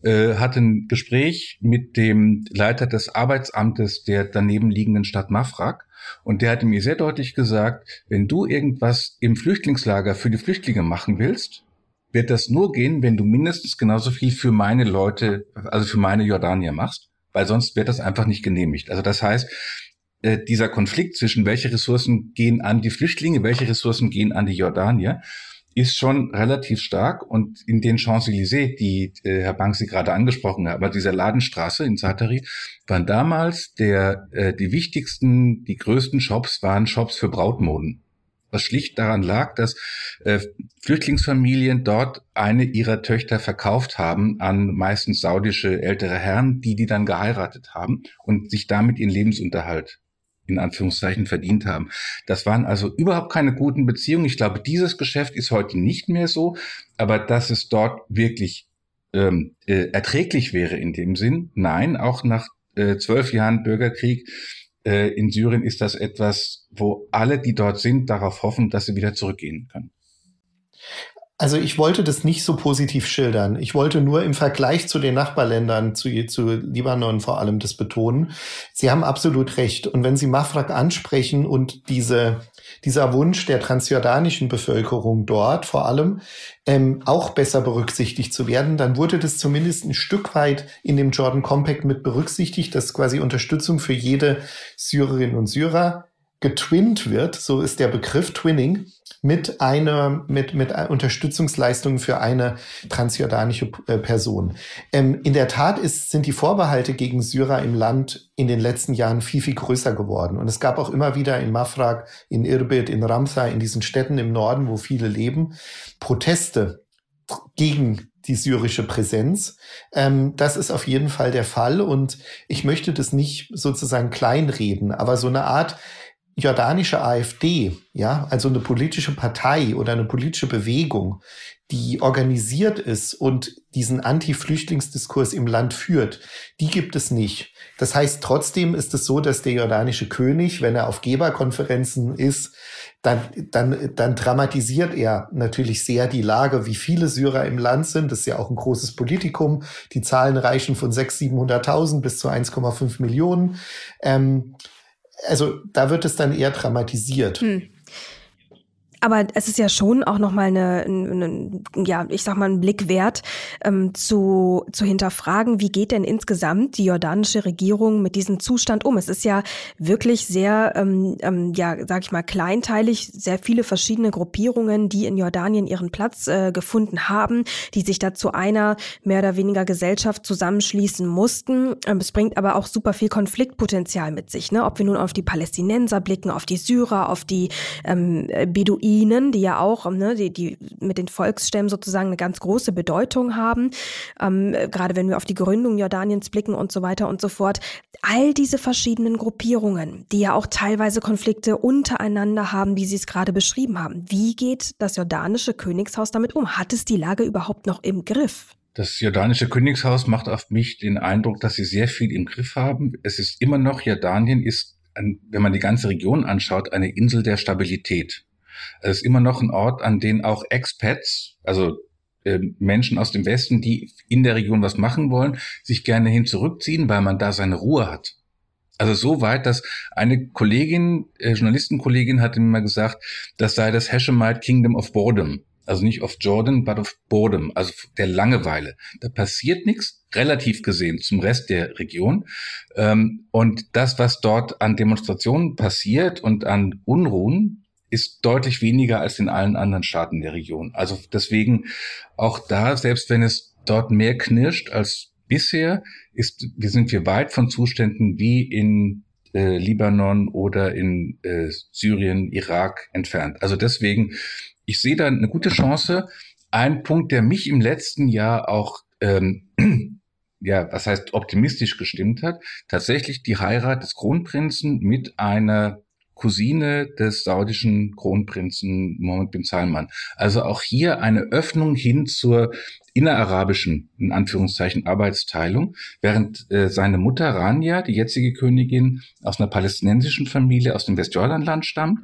[SPEAKER 2] äh, hatte ein Gespräch mit dem Leiter des Arbeitsamtes der daneben liegenden Stadt Mafraq und der hatte mir sehr deutlich gesagt, wenn du irgendwas im Flüchtlingslager für die Flüchtlinge machen willst, wird das nur gehen, wenn du mindestens genauso viel für meine Leute, also für meine Jordanier machst, weil sonst wird das einfach nicht genehmigt. Also das heißt, äh, dieser Konflikt zwischen welche Ressourcen gehen an die Flüchtlinge, welche Ressourcen gehen an die Jordanier, ist schon relativ stark. Und in den Champs-Élysées, die äh, Herr Banksi gerade angesprochen hat, aber dieser Ladenstraße in Zatari, waren damals der, äh, die wichtigsten, die größten Shops waren Shops für Brautmoden was schlicht daran lag, dass äh, Flüchtlingsfamilien dort eine ihrer Töchter verkauft haben an meistens saudische ältere Herren, die die dann geheiratet haben und sich damit ihren Lebensunterhalt in Anführungszeichen verdient haben. Das waren also überhaupt keine guten Beziehungen. Ich glaube, dieses Geschäft ist heute nicht mehr so, aber dass es dort wirklich ähm, äh, erträglich wäre in dem Sinn, nein, auch nach äh, zwölf Jahren Bürgerkrieg in Syrien ist das etwas, wo alle, die dort sind, darauf hoffen, dass sie wieder zurückgehen können.
[SPEAKER 3] Also ich wollte das nicht so positiv schildern. Ich wollte nur im Vergleich zu den Nachbarländern, zu, zu Libanon vor allem das betonen. Sie haben absolut recht. Und wenn Sie Mafraq ansprechen und diese dieser Wunsch der transjordanischen Bevölkerung dort vor allem ähm, auch besser berücksichtigt zu werden, dann wurde das zumindest ein Stück weit in dem Jordan Compact mit berücksichtigt, dass quasi Unterstützung für jede Syrerin und Syrer getwinnt wird, so ist der Begriff Twinning, mit einer, mit, mit Unterstützungsleistungen für eine transjordanische äh, Person. Ähm, in der Tat ist, sind die Vorbehalte gegen Syrer im Land in den letzten Jahren viel, viel größer geworden. Und es gab auch immer wieder in Mafraq, in Irbid, in Ramsa, in diesen Städten im Norden, wo viele leben, Proteste gegen die syrische Präsenz. Ähm, das ist auf jeden Fall der Fall. Und ich möchte das nicht sozusagen kleinreden, aber so eine Art jordanische AfD, ja, also eine politische Partei oder eine politische Bewegung, die organisiert ist und diesen Anti-Flüchtlingsdiskurs im Land führt, die gibt es nicht. Das heißt, trotzdem ist es so, dass der jordanische König, wenn er auf Geberkonferenzen ist, dann, dann, dann dramatisiert er natürlich sehr die Lage, wie viele Syrer im Land sind. Das ist ja auch ein großes Politikum. Die Zahlen reichen von 600.000, 700.000 bis zu 1,5 Millionen. Ähm, also da wird es dann eher dramatisiert. Hm.
[SPEAKER 1] Aber es ist ja schon auch nochmal eine, eine, ja, ich sag mal, ein Blick wert, ähm, zu, zu hinterfragen, wie geht denn insgesamt die jordanische Regierung mit diesem Zustand um? Es ist ja wirklich sehr, ähm, ähm, ja, sag ich mal, kleinteilig, sehr viele verschiedene Gruppierungen, die in Jordanien ihren Platz äh, gefunden haben, die sich da zu einer mehr oder weniger Gesellschaft zusammenschließen mussten. Ähm, es bringt aber auch super viel Konfliktpotenzial mit sich, ne? Ob wir nun auf die Palästinenser blicken, auf die Syrer, auf die ähm, Beduinen, die ja auch, ne, die, die mit den Volksstämmen sozusagen eine ganz große Bedeutung haben, ähm, gerade wenn wir auf die Gründung Jordaniens blicken und so weiter und so fort. All diese verschiedenen Gruppierungen, die ja auch teilweise Konflikte untereinander haben, wie Sie es gerade beschrieben haben. Wie geht das jordanische Königshaus damit um? Hat es die Lage überhaupt noch im Griff?
[SPEAKER 2] Das jordanische Königshaus macht auf mich den Eindruck, dass sie sehr viel im Griff haben. Es ist immer noch, Jordanien ist, wenn man die ganze Region anschaut, eine Insel der Stabilität. Es ist immer noch ein Ort, an dem auch Expats, also äh, Menschen aus dem Westen, die in der Region was machen wollen, sich gerne hin zurückziehen, weil man da seine Ruhe hat. Also so weit, dass eine Kollegin, äh, Journalistenkollegin hat mir mal gesagt, das sei das Hashemite Kingdom of Boredom. Also nicht of Jordan, but of Boredom, also der Langeweile. Da passiert nichts, relativ gesehen, zum Rest der Region. Ähm, und das, was dort an Demonstrationen passiert und an Unruhen, ist deutlich weniger als in allen anderen Staaten der Region. Also deswegen auch da, selbst wenn es dort mehr knirscht als bisher, ist, wir sind wir weit von Zuständen wie in äh, Libanon oder in äh, Syrien, Irak entfernt. Also deswegen, ich sehe da eine gute Chance. Ein Punkt, der mich im letzten Jahr auch ähm, *clears throat* ja, was heißt optimistisch gestimmt hat, tatsächlich die Heirat des Kronprinzen mit einer Cousine des saudischen Kronprinzen Mohammed bin Salman. Also auch hier eine Öffnung hin zur innerarabischen, in Anführungszeichen, Arbeitsteilung, während äh, seine Mutter Rania, die jetzige Königin, aus einer palästinensischen Familie aus dem Westjordanland stammt,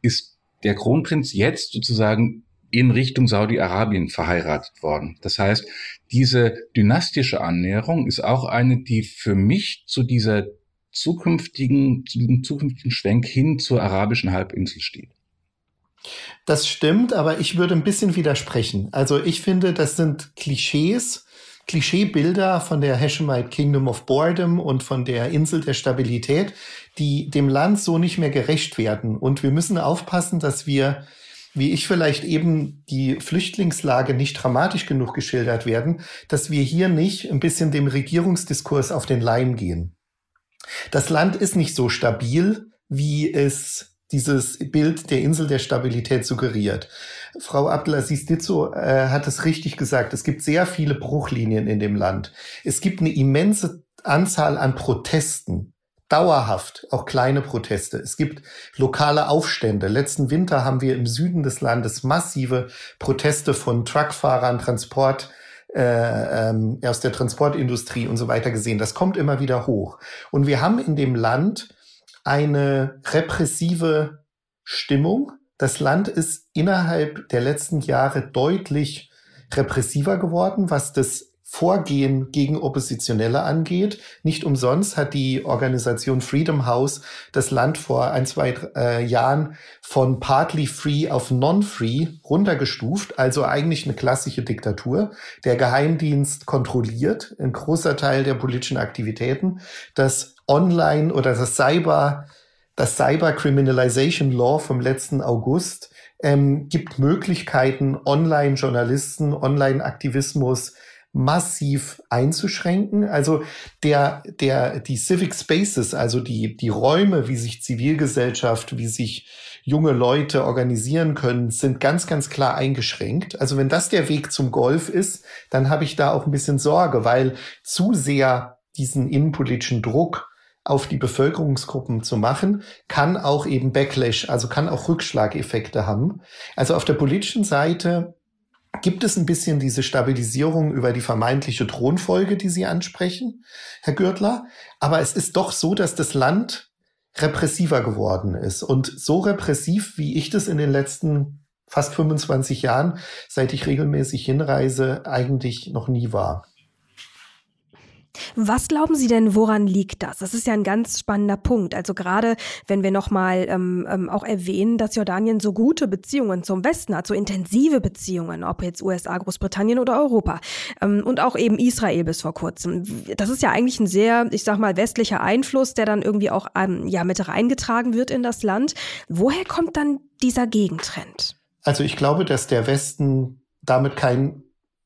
[SPEAKER 2] ist der Kronprinz jetzt sozusagen in Richtung Saudi-Arabien verheiratet worden. Das heißt, diese dynastische Annäherung ist auch eine, die für mich zu dieser zukünftigen, zu diesem zukünftigen Schwenk hin zur arabischen Halbinsel steht.
[SPEAKER 3] Das stimmt, aber ich würde ein bisschen widersprechen. Also ich finde, das sind Klischees, Klischeebilder von der Hashemite Kingdom of Boredom und von der Insel der Stabilität, die dem Land so nicht mehr gerecht werden. Und wir müssen aufpassen, dass wir, wie ich vielleicht eben die Flüchtlingslage nicht dramatisch genug geschildert werden, dass wir hier nicht ein bisschen dem Regierungsdiskurs auf den Leim gehen. Das Land ist nicht so stabil, wie es dieses Bild der Insel der Stabilität suggeriert. Frau Abdelaziz Ditzo äh, hat es richtig gesagt. Es gibt sehr viele Bruchlinien in dem Land. Es gibt eine immense Anzahl an Protesten. Dauerhaft, auch kleine Proteste. Es gibt lokale Aufstände. Letzten Winter haben wir im Süden des Landes massive Proteste von Truckfahrern, Transport, äh, ähm, aus der Transportindustrie und so weiter gesehen. Das kommt immer wieder hoch. Und wir haben in dem Land eine repressive Stimmung. Das Land ist innerhalb der letzten Jahre deutlich repressiver geworden, was das Vorgehen gegen Oppositionelle angeht. Nicht umsonst hat die Organisation Freedom House das Land vor ein, zwei äh, Jahren von partly free auf non-free runtergestuft, also eigentlich eine klassische Diktatur. Der Geheimdienst kontrolliert ein großer Teil der politischen Aktivitäten. Das Online oder das Cyber, das Cyber Criminalization Law vom letzten August ähm, gibt Möglichkeiten, Online-Journalisten, Online-Aktivismus massiv einzuschränken. Also der, der, die Civic Spaces, also die, die Räume, wie sich Zivilgesellschaft, wie sich junge Leute organisieren können, sind ganz, ganz klar eingeschränkt. Also wenn das der Weg zum Golf ist, dann habe ich da auch ein bisschen Sorge, weil zu sehr diesen innenpolitischen Druck auf die Bevölkerungsgruppen zu machen, kann auch eben Backlash, also kann auch Rückschlageffekte haben. Also auf der politischen Seite Gibt es ein bisschen diese Stabilisierung über die vermeintliche Thronfolge, die Sie ansprechen, Herr Gürtler? Aber es ist doch so, dass das Land repressiver geworden ist. Und so repressiv, wie ich das in den letzten fast 25 Jahren, seit ich regelmäßig hinreise, eigentlich noch nie war.
[SPEAKER 1] Was glauben Sie denn, woran liegt das? Das ist ja ein ganz spannender Punkt. Also gerade wenn wir nochmal ähm, ähm, auch erwähnen, dass Jordanien so gute Beziehungen zum Westen hat, so intensive Beziehungen, ob jetzt USA, Großbritannien oder Europa ähm, und auch eben Israel bis vor kurzem. Das ist ja eigentlich ein sehr, ich sag mal, westlicher Einfluss, der dann irgendwie auch ähm, ja mit reingetragen wird in das Land. Woher kommt dann dieser Gegentrend?
[SPEAKER 3] Also ich glaube, dass der Westen damit kein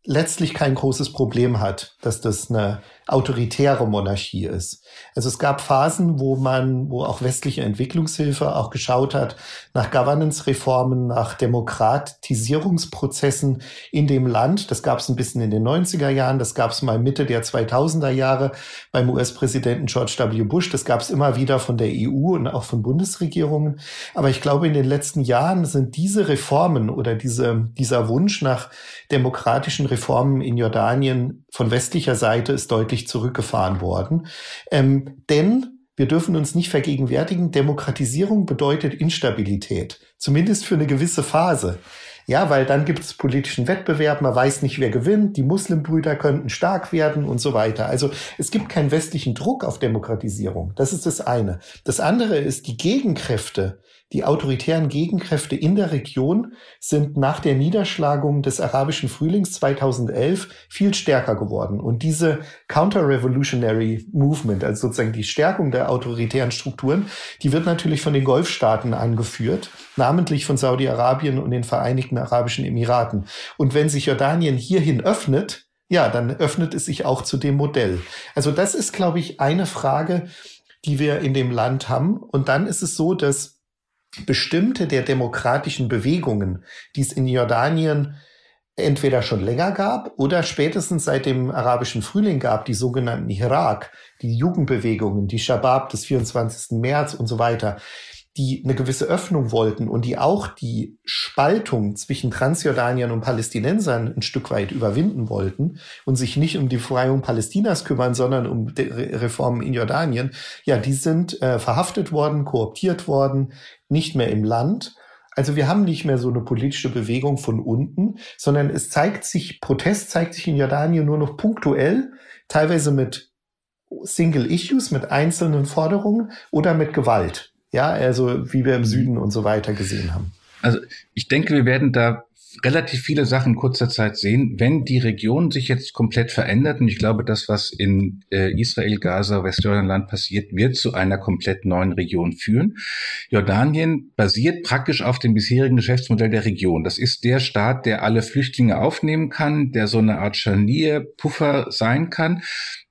[SPEAKER 3] letztlich kein großes Problem hat, dass das eine autoritäre Monarchie ist. Also es gab Phasen, wo man, wo auch westliche Entwicklungshilfe auch geschaut hat nach Governance-Reformen, nach Demokratisierungsprozessen in dem Land. Das gab es ein bisschen in den 90er Jahren, das gab es mal Mitte der 2000er Jahre beim US-Präsidenten George W. Bush, das gab es immer wieder von der EU und auch von Bundesregierungen. Aber ich glaube, in den letzten Jahren sind diese Reformen oder diese, dieser Wunsch nach demokratischen Reformen in Jordanien von westlicher Seite ist deutlich zurückgefahren worden. Ähm, denn wir dürfen uns nicht vergegenwärtigen, Demokratisierung bedeutet Instabilität, zumindest für eine gewisse Phase. Ja, weil dann gibt es politischen Wettbewerb, man weiß nicht, wer gewinnt, die Muslimbrüder könnten stark werden und so weiter. Also es gibt keinen westlichen Druck auf Demokratisierung. Das ist das eine. Das andere ist, die Gegenkräfte, die autoritären Gegenkräfte in der Region sind nach der Niederschlagung des arabischen Frühlings 2011 viel stärker geworden. Und diese Counter-Revolutionary Movement, also sozusagen die Stärkung der autoritären Strukturen, die wird natürlich von den Golfstaaten angeführt, namentlich von Saudi-Arabien und den Vereinigten Arabischen Emiraten. Und wenn sich Jordanien hierhin öffnet, ja, dann öffnet es sich auch zu dem Modell. Also das ist, glaube ich, eine Frage, die wir in dem Land haben. Und dann ist es so, dass bestimmte der demokratischen Bewegungen, die es in Jordanien entweder schon länger gab oder spätestens seit dem arabischen Frühling gab, die sogenannten Irak, die Jugendbewegungen, die Shabab des 24. März und so weiter, die eine gewisse Öffnung wollten und die auch die Spaltung zwischen Transjordaniern und Palästinensern ein Stück weit überwinden wollten und sich nicht um die Befreiung Palästinas kümmern, sondern um Reformen in Jordanien, ja, die sind äh, verhaftet worden, kooptiert worden, nicht mehr im Land. Also wir haben nicht mehr so eine politische Bewegung von unten, sondern es zeigt sich, Protest zeigt sich in Jordanien nur noch punktuell, teilweise mit Single Issues, mit einzelnen Forderungen oder mit Gewalt. Ja, also wie wir im Süden und so weiter gesehen haben.
[SPEAKER 2] Also ich denke, wir werden da relativ viele Sachen in kurzer Zeit sehen, wenn die Region sich jetzt komplett verändert. Und ich glaube, das, was in äh, Israel, Gaza, Westjordanland passiert, wird zu einer komplett neuen Region führen. Jordanien basiert praktisch auf dem bisherigen Geschäftsmodell der Region. Das ist der Staat, der alle Flüchtlinge aufnehmen kann, der so eine Art Scharnier, Puffer sein kann.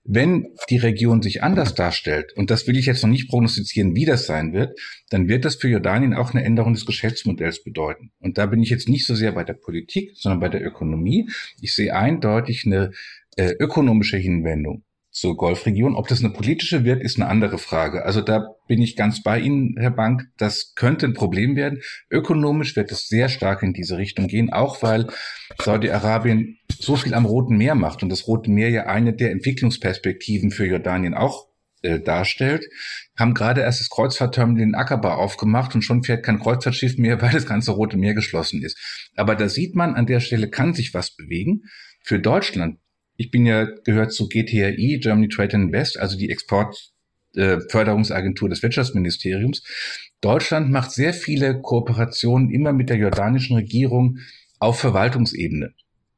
[SPEAKER 2] Wenn die Region sich anders darstellt, und das will ich jetzt noch nicht prognostizieren, wie das sein wird, dann wird das für Jordanien auch eine Änderung des Geschäftsmodells bedeuten. Und da bin ich jetzt nicht so sehr bei der Politik, sondern bei der Ökonomie. Ich sehe eindeutig eine äh, ökonomische Hinwendung zur Golfregion. Ob das eine politische wird, ist eine andere Frage. Also da bin ich ganz bei Ihnen, Herr Bank. Das könnte ein Problem werden. Ökonomisch wird es sehr stark in diese Richtung gehen, auch weil Saudi-Arabien so viel am Roten Meer macht und das Rote Meer ja eine der Entwicklungsperspektiven für Jordanien auch äh, darstellt, haben gerade erst das Kreuzfahrtterminal in Aqaba aufgemacht und schon fährt kein Kreuzfahrtschiff mehr, *laughs* weil das ganze Rote Meer geschlossen ist. Aber da sieht man, an der Stelle kann sich was bewegen. Für Deutschland ich bin ja gehört zu GTRI, Germany Trade Invest, also die Exportförderungsagentur äh, des Wirtschaftsministeriums. Deutschland macht sehr viele Kooperationen immer mit der jordanischen Regierung auf Verwaltungsebene.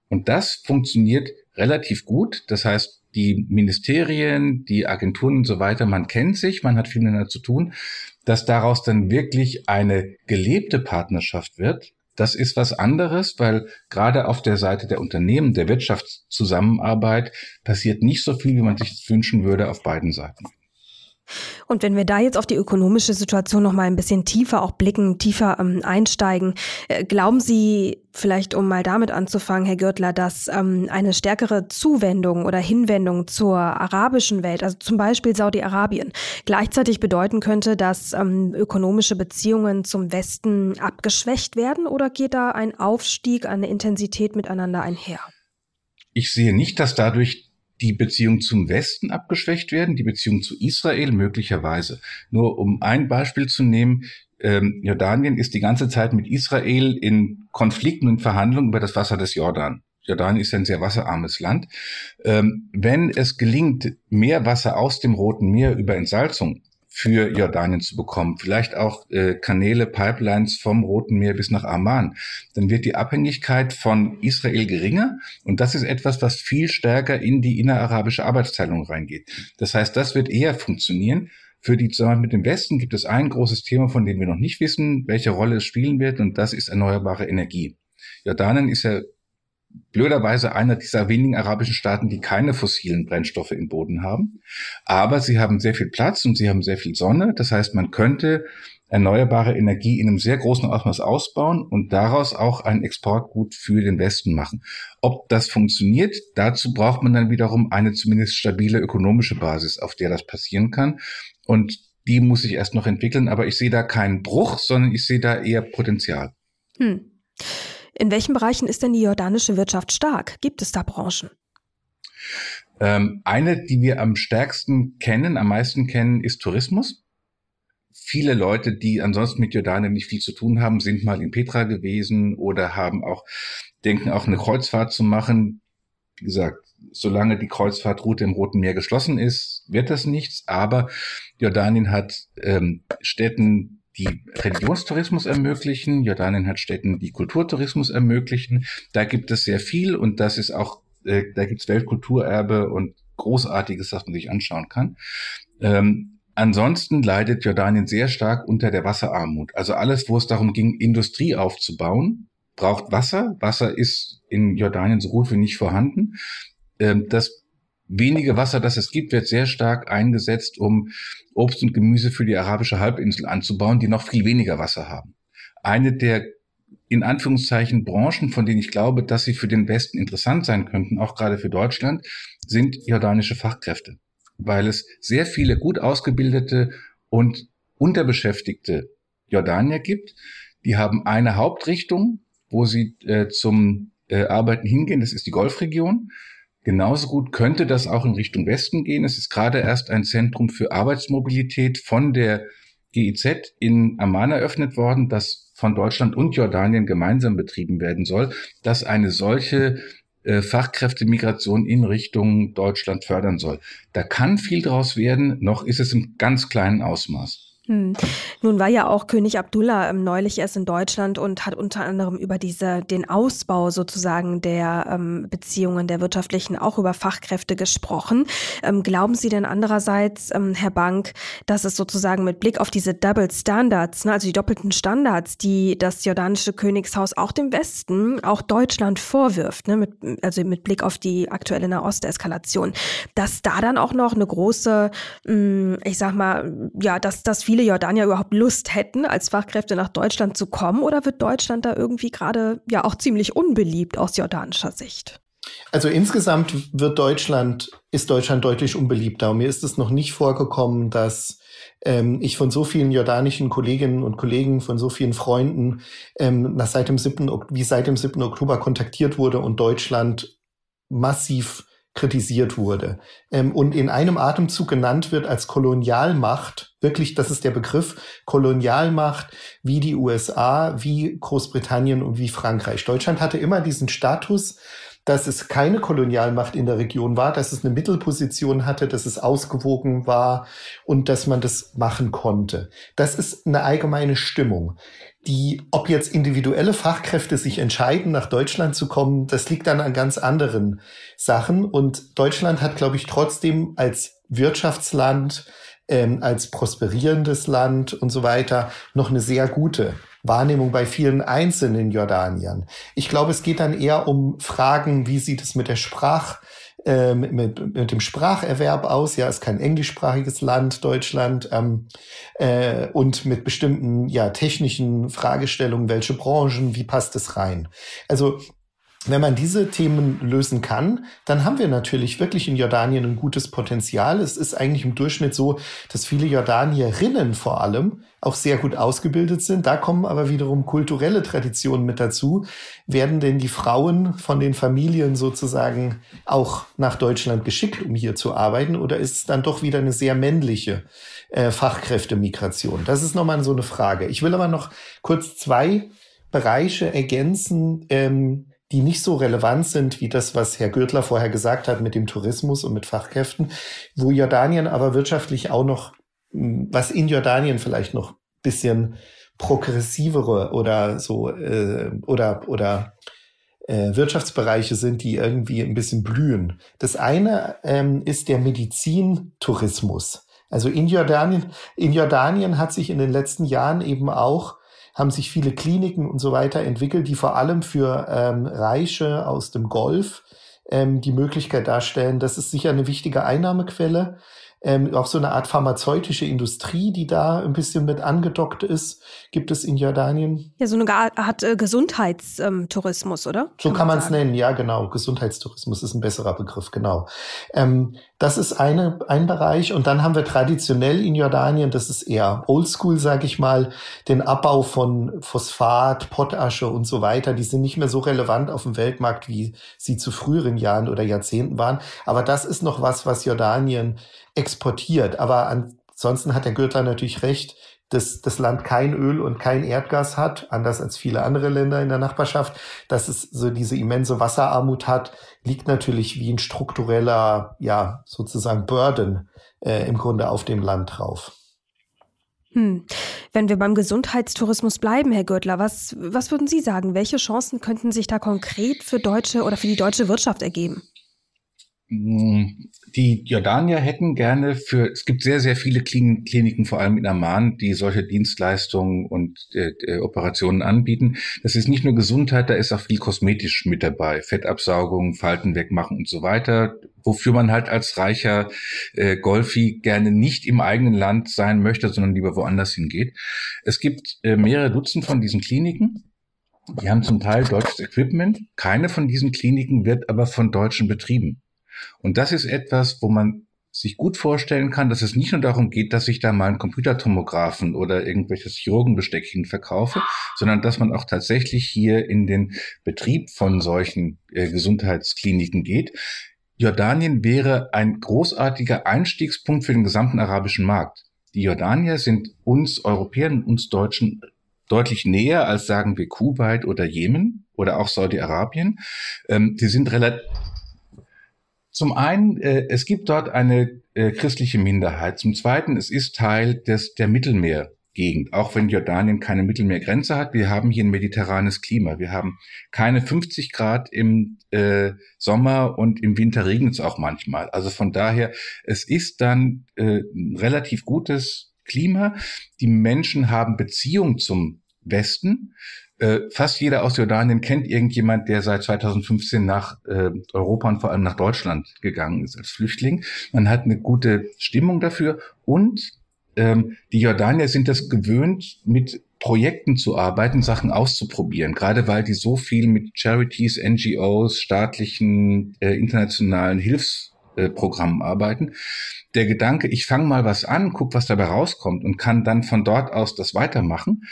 [SPEAKER 2] Und das funktioniert relativ gut. Das heißt, die Ministerien, die Agenturen und so weiter, man kennt sich, man hat viel miteinander zu tun. Dass daraus dann wirklich eine gelebte Partnerschaft wird, das ist was anderes, weil gerade auf der Seite der Unternehmen, der Wirtschaftszusammenarbeit passiert nicht so viel, wie man sich wünschen würde auf beiden Seiten.
[SPEAKER 1] Und wenn wir da jetzt auf die ökonomische Situation noch mal ein bisschen tiefer auch blicken, tiefer ähm, einsteigen, äh, glauben Sie vielleicht, um mal damit anzufangen, Herr Gürtler, dass ähm, eine stärkere Zuwendung oder Hinwendung zur arabischen Welt, also zum Beispiel Saudi-Arabien, gleichzeitig bedeuten könnte, dass ähm, ökonomische Beziehungen zum Westen abgeschwächt werden? Oder geht da ein Aufstieg, eine Intensität miteinander einher?
[SPEAKER 2] Ich sehe nicht, dass dadurch die Beziehung zum Westen abgeschwächt werden, die Beziehung zu Israel möglicherweise. Nur um ein Beispiel zu nehmen, ähm, Jordanien ist die ganze Zeit mit Israel in Konflikten und Verhandlungen über das Wasser des Jordan. Jordanien ist ein sehr wasserarmes Land. Ähm, wenn es gelingt, mehr Wasser aus dem Roten Meer über Entsalzung für Jordanien zu bekommen, vielleicht auch äh, Kanäle, Pipelines vom Roten Meer bis nach Amman, dann wird die Abhängigkeit von Israel geringer und das ist etwas, was viel stärker in die innerarabische Arbeitsteilung reingeht. Das heißt, das wird eher funktionieren. Für die Zusammenarbeit mit dem Westen gibt es ein großes Thema, von dem wir noch nicht wissen, welche Rolle es spielen wird, und das ist erneuerbare Energie. Jordanien ist ja blöderweise einer dieser wenigen arabischen Staaten, die keine fossilen Brennstoffe im Boden haben. Aber sie haben sehr viel Platz und sie haben sehr viel Sonne. Das heißt, man könnte erneuerbare Energie in einem sehr großen Ausmaß ausbauen und daraus auch ein Exportgut für den Westen machen. Ob das funktioniert, dazu braucht man dann wiederum eine zumindest stabile ökonomische Basis, auf der das passieren kann. Und die muss sich erst noch entwickeln, aber ich sehe da keinen Bruch, sondern ich sehe da eher Potenzial. Hm.
[SPEAKER 1] In welchen Bereichen ist denn die jordanische Wirtschaft stark? Gibt es da Branchen?
[SPEAKER 2] Ähm, eine, die wir am stärksten kennen, am meisten kennen, ist Tourismus. Viele Leute, die ansonsten mit Jordanien nicht viel zu tun haben, sind mal in Petra gewesen oder haben auch, denken auch eine Kreuzfahrt zu machen. Wie gesagt, solange die Kreuzfahrtroute im Roten Meer geschlossen ist, wird das nichts. Aber Jordanien hat ähm, Städten, die Religionstourismus ermöglichen. Jordanien hat Städten, die Kulturtourismus ermöglichen. Da gibt es sehr viel und das ist auch, äh, da gibt es Weltkulturerbe und Großartiges, das man sich anschauen kann. Ähm, ansonsten leidet Jordanien sehr stark unter der Wasserarmut. Also alles, wo es darum ging, Industrie aufzubauen, braucht Wasser. Wasser ist in Jordanien so gut wie nicht vorhanden. Ähm, das wenige Wasser, das es gibt, wird sehr stark eingesetzt, um Obst und Gemüse für die arabische Halbinsel anzubauen, die noch viel weniger Wasser haben. Eine der in Anführungszeichen Branchen, von denen ich glaube, dass sie für den Westen interessant sein könnten, auch gerade für Deutschland, sind jordanische Fachkräfte, weil es sehr viele gut ausgebildete und unterbeschäftigte Jordanier gibt. Die haben eine Hauptrichtung, wo sie äh, zum äh, Arbeiten hingehen, das ist die Golfregion. Genauso gut könnte das auch in Richtung Westen gehen. Es ist gerade erst ein Zentrum für Arbeitsmobilität von der GIZ in Amman eröffnet worden, das von Deutschland und Jordanien gemeinsam betrieben werden soll, dass eine solche äh, Fachkräftemigration in Richtung Deutschland fördern soll. Da kann viel draus werden, noch ist es im ganz kleinen Ausmaß.
[SPEAKER 1] Hm. Nun war ja auch König Abdullah ähm, neulich erst in Deutschland und hat unter anderem über diese, den Ausbau sozusagen der ähm, Beziehungen der wirtschaftlichen, auch über Fachkräfte gesprochen. Ähm, glauben Sie denn andererseits, ähm, Herr Bank, dass es sozusagen mit Blick auf diese Double Standards, ne, also die doppelten Standards, die das jordanische Königshaus auch dem Westen, auch Deutschland vorwirft, ne, mit, also mit Blick auf die aktuelle Nahosteskalation, dass da dann auch noch eine große, mh, hm, ich sag mal, ja, dass, dass viele viele Jordanier überhaupt Lust hätten, als Fachkräfte nach Deutschland zu kommen? Oder wird Deutschland da irgendwie gerade ja auch ziemlich unbeliebt aus jordanischer Sicht?
[SPEAKER 3] Also insgesamt wird Deutschland, ist Deutschland deutlich unbeliebter. Und mir ist es noch nicht vorgekommen, dass ähm, ich von so vielen jordanischen Kolleginnen und Kollegen, von so vielen Freunden, ähm, nach seit dem 7., wie seit dem 7. Oktober kontaktiert wurde und Deutschland massiv kritisiert wurde ähm, und in einem Atemzug genannt wird als Kolonialmacht, wirklich, das ist der Begriff, Kolonialmacht wie die USA, wie Großbritannien und wie Frankreich. Deutschland hatte immer diesen Status, dass es keine Kolonialmacht in der Region war, dass es eine Mittelposition hatte, dass es ausgewogen war und dass man das machen konnte. Das ist eine allgemeine Stimmung die, ob jetzt individuelle Fachkräfte sich entscheiden, nach Deutschland zu kommen, das liegt dann an ganz anderen Sachen. Und Deutschland hat, glaube ich, trotzdem als Wirtschaftsland, ähm, als prosperierendes Land und so weiter noch eine sehr gute Wahrnehmung bei vielen einzelnen Jordaniern. Ich glaube, es geht dann eher um Fragen, wie sieht es mit der Sprach, äh, mit, mit dem Spracherwerb aus. Ja, ist kein englischsprachiges Land, Deutschland. Ähm, äh, und mit bestimmten ja, technischen Fragestellungen, welche Branchen, wie passt es rein? Also wenn man diese Themen lösen kann, dann haben wir natürlich wirklich in Jordanien ein gutes Potenzial. Es ist eigentlich im Durchschnitt so, dass viele Jordanierinnen vor allem auch sehr gut ausgebildet sind. Da kommen aber wiederum kulturelle Traditionen mit dazu. Werden denn die Frauen von den Familien sozusagen auch nach Deutschland geschickt, um hier zu arbeiten? Oder ist es dann doch wieder eine sehr männliche äh, Fachkräftemigration? Das ist nochmal so eine Frage. Ich will aber noch kurz zwei Bereiche ergänzen, ähm, die nicht so relevant sind wie das, was Herr Gürtler vorher gesagt hat mit dem Tourismus und mit Fachkräften, wo Jordanien aber wirtschaftlich auch noch, hm, was in Jordanien vielleicht noch bisschen progressivere oder so äh, oder oder äh, Wirtschaftsbereiche sind, die irgendwie ein bisschen blühen. Das eine ähm, ist der Medizintourismus. Also in Jordanien, in Jordanien hat sich in den letzten Jahren eben auch haben sich viele Kliniken und so weiter entwickelt, die vor allem für ähm, Reiche aus dem Golf ähm, die Möglichkeit darstellen. Das ist sicher eine wichtige Einnahmequelle ähm, auch so eine Art pharmazeutische Industrie, die da ein bisschen mit angedockt ist, gibt es in Jordanien.
[SPEAKER 1] Ja, so eine Art äh, Gesundheitstourismus, oder?
[SPEAKER 3] So kann man es nennen, ja, genau. Gesundheitstourismus ist ein besserer Begriff, genau. Ähm, das ist eine, ein Bereich. Und dann haben wir traditionell in Jordanien, das ist eher oldschool, sage ich mal, den Abbau von Phosphat, Pottasche und so weiter. Die sind nicht mehr so relevant auf dem Weltmarkt, wie sie zu früheren Jahren oder Jahrzehnten waren. Aber das ist noch was, was Jordanien exportiert. Aber ansonsten hat der Gürtler natürlich recht, dass das Land kein Öl und kein Erdgas hat, anders als viele andere Länder in der Nachbarschaft, dass es so diese immense Wasserarmut hat, liegt natürlich wie ein struktureller, ja, sozusagen Burden äh, im Grunde auf dem Land drauf.
[SPEAKER 1] Hm. Wenn wir beim Gesundheitstourismus bleiben, Herr Gürtler, was, was würden Sie sagen? Welche Chancen könnten sich da konkret für deutsche oder für die deutsche Wirtschaft ergeben?
[SPEAKER 2] Die Jordanier hätten gerne für, es gibt sehr, sehr viele Kliniken, vor allem in Amman, die solche Dienstleistungen und äh, äh, Operationen anbieten. Das ist nicht nur Gesundheit, da ist auch viel kosmetisch mit dabei. Fettabsaugung, Falten wegmachen und so weiter, wofür man halt als reicher äh, Golfi gerne nicht im eigenen Land sein möchte, sondern lieber woanders hingeht. Es gibt äh, mehrere Dutzend von diesen Kliniken. Die haben zum Teil deutsches Equipment. Keine von diesen Kliniken wird aber von Deutschen betrieben. Und das ist etwas, wo man sich gut vorstellen kann, dass es nicht nur darum geht, dass ich da mal einen Computertomographen oder irgendwelches Chirurgenbesteck hin verkaufe, sondern dass man auch tatsächlich hier in den Betrieb von solchen äh, Gesundheitskliniken geht. Jordanien wäre ein großartiger Einstiegspunkt für den gesamten arabischen Markt. Die Jordanier sind uns Europäern, uns Deutschen deutlich näher als sagen wir Kuwait oder Jemen oder auch Saudi-Arabien. Ähm, sie sind relativ zum einen, äh, es gibt dort eine äh, christliche Minderheit. Zum zweiten, es ist Teil des, der Mittelmeergegend, auch wenn Jordanien keine Mittelmeergrenze hat. Wir haben hier ein mediterranes Klima. Wir haben keine 50 Grad im äh, Sommer und im Winter regnet es auch manchmal. Also von daher, es ist dann äh, ein relativ gutes Klima. Die Menschen haben Beziehung zum Westen. Äh, fast jeder aus Jordanien kennt irgendjemand, der seit 2015 nach äh, Europa und vor allem nach Deutschland gegangen ist als Flüchtling. Man hat eine gute Stimmung dafür und ähm, die Jordanier sind das gewöhnt, mit Projekten zu arbeiten, Sachen auszuprobieren, gerade weil die so viel mit Charities, NGOs, staatlichen, äh, internationalen Hilfsprogrammen arbeiten. Der Gedanke, ich fange mal was an, guck, was dabei rauskommt und kann dann von dort aus das weitermachen,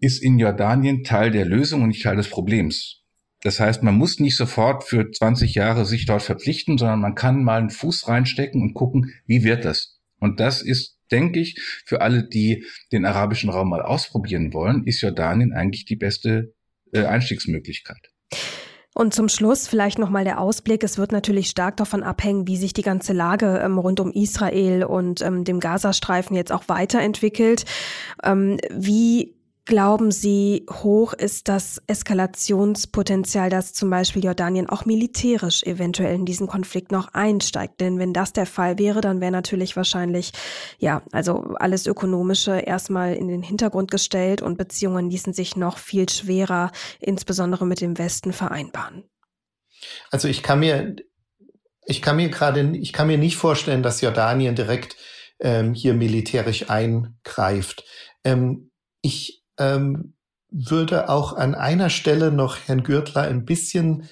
[SPEAKER 2] ist in Jordanien Teil der Lösung und nicht Teil des Problems. Das heißt, man muss nicht sofort für 20 Jahre sich dort verpflichten, sondern man kann mal einen Fuß reinstecken und gucken, wie wird das? Und das ist, denke ich, für alle, die den arabischen Raum mal ausprobieren wollen, ist Jordanien eigentlich die beste äh, Einstiegsmöglichkeit.
[SPEAKER 1] Und zum Schluss vielleicht nochmal der Ausblick. Es wird natürlich stark davon abhängen, wie sich die ganze Lage ähm, rund um Israel und ähm, dem Gazastreifen jetzt auch weiterentwickelt. Ähm, wie glauben Sie, hoch ist das Eskalationspotenzial, dass zum Beispiel Jordanien auch militärisch eventuell in diesen Konflikt noch einsteigt? Denn wenn das der Fall wäre, dann wäre natürlich wahrscheinlich, ja, also alles Ökonomische erstmal in den Hintergrund gestellt und Beziehungen ließen sich noch viel schwerer, insbesondere mit dem Westen, vereinbaren.
[SPEAKER 3] Also ich kann mir, ich kann mir gerade, ich kann mir nicht vorstellen, dass Jordanien direkt ähm, hier militärisch eingreift. Ähm, ich ähm, würde auch an einer Stelle noch Herrn Gürtler ein bisschen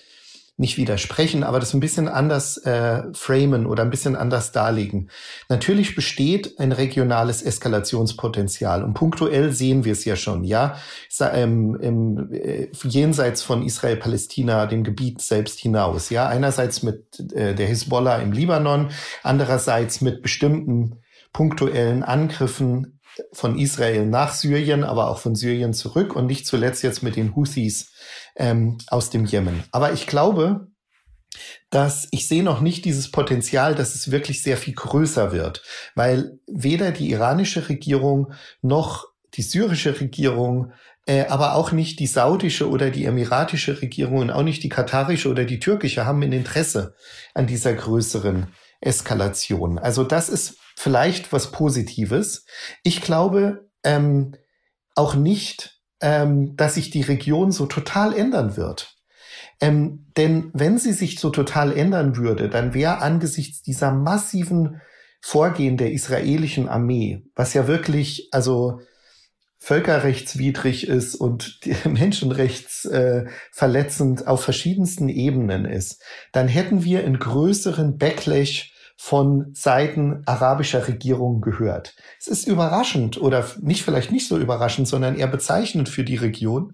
[SPEAKER 3] nicht widersprechen, aber das ein bisschen anders äh, framen oder ein bisschen anders darlegen. Natürlich besteht ein regionales Eskalationspotenzial und punktuell sehen wir es ja schon, ja, ähm, im, äh, jenseits von Israel-Palästina, dem Gebiet selbst hinaus, ja, einerseits mit äh, der Hisbollah im Libanon, andererseits mit bestimmten punktuellen Angriffen von Israel nach Syrien, aber auch von Syrien zurück und nicht zuletzt jetzt mit den Houthis ähm, aus dem Jemen. Aber ich glaube, dass ich sehe noch nicht dieses Potenzial, dass es wirklich sehr viel größer wird, weil weder die iranische Regierung noch die syrische Regierung, äh, aber auch nicht die saudische oder die emiratische Regierung und auch nicht die katarische oder die türkische haben ein Interesse an dieser größeren Eskalation. Also das ist vielleicht was Positives. Ich glaube ähm, auch nicht, ähm, dass sich die Region so total ändern wird. Ähm, denn wenn sie sich so total ändern würde, dann wäre angesichts dieser massiven Vorgehen der israelischen Armee, was ja wirklich, also völkerrechtswidrig ist und *laughs* menschenrechtsverletzend äh, auf verschiedensten Ebenen ist, dann hätten wir einen größeren Backlash von Seiten arabischer Regierungen gehört. Es ist überraschend oder nicht vielleicht nicht so überraschend, sondern eher bezeichnend für die Region,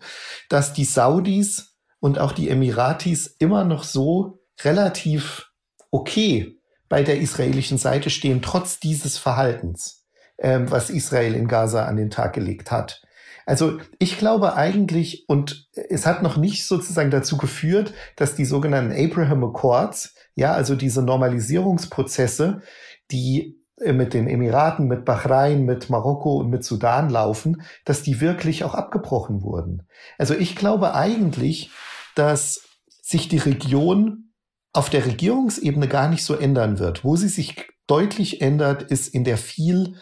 [SPEAKER 3] dass die Saudis und auch die Emiratis immer noch so relativ okay bei der israelischen Seite stehen, trotz dieses Verhaltens, ähm, was Israel in Gaza an den Tag gelegt hat. Also ich glaube eigentlich, und es hat noch nicht sozusagen dazu geführt, dass die sogenannten Abraham Accords, ja, also diese Normalisierungsprozesse, die äh, mit den Emiraten, mit Bahrain, mit Marokko und mit Sudan laufen, dass die wirklich auch abgebrochen wurden. Also ich glaube eigentlich, dass sich die Region auf der Regierungsebene gar nicht so ändern wird. Wo sie sich deutlich ändert, ist in der viel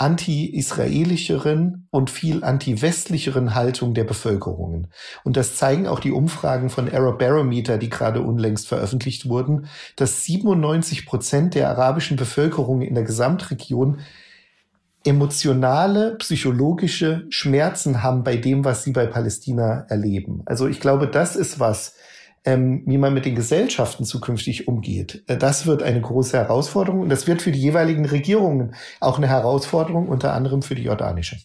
[SPEAKER 3] anti-israelischeren und viel anti-westlicheren Haltung der Bevölkerungen. Und das zeigen auch die Umfragen von Arab Barometer, die gerade unlängst veröffentlicht wurden, dass 97 Prozent der arabischen Bevölkerung in der Gesamtregion emotionale, psychologische Schmerzen haben bei dem, was sie bei Palästina erleben. Also ich glaube, das ist was, ähm, wie man mit den Gesellschaften zukünftig umgeht. Äh, das wird eine große Herausforderung und das wird für die jeweiligen Regierungen auch eine Herausforderung, unter anderem für die jordanische.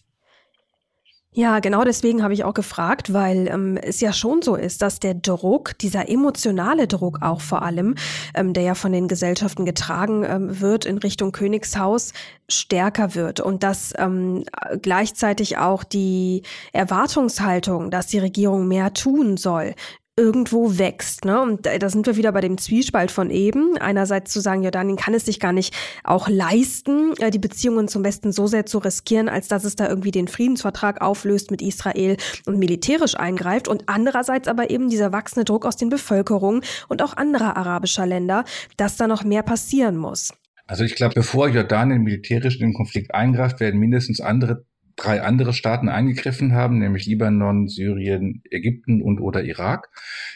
[SPEAKER 1] Ja, genau deswegen habe ich auch gefragt, weil ähm, es ja schon so ist, dass der Druck, dieser emotionale Druck auch vor allem, ähm, der ja von den Gesellschaften getragen ähm, wird in Richtung Königshaus, stärker wird und dass ähm, gleichzeitig auch die Erwartungshaltung, dass die Regierung mehr tun soll, irgendwo wächst. Ne? Und da sind wir wieder bei dem Zwiespalt von eben. Einerseits zu sagen, Jordanien kann es sich gar nicht auch leisten, äh, die Beziehungen zum Westen so sehr zu riskieren, als dass es da irgendwie den Friedensvertrag auflöst mit Israel und militärisch eingreift. Und andererseits aber eben dieser wachsende Druck aus den Bevölkerungen und auch anderer arabischer Länder, dass da noch mehr passieren muss.
[SPEAKER 2] Also ich glaube, bevor Jordanien militärisch in den Konflikt eingreift, werden mindestens andere drei andere Staaten eingegriffen haben, nämlich Libanon, Syrien, Ägypten und oder Irak.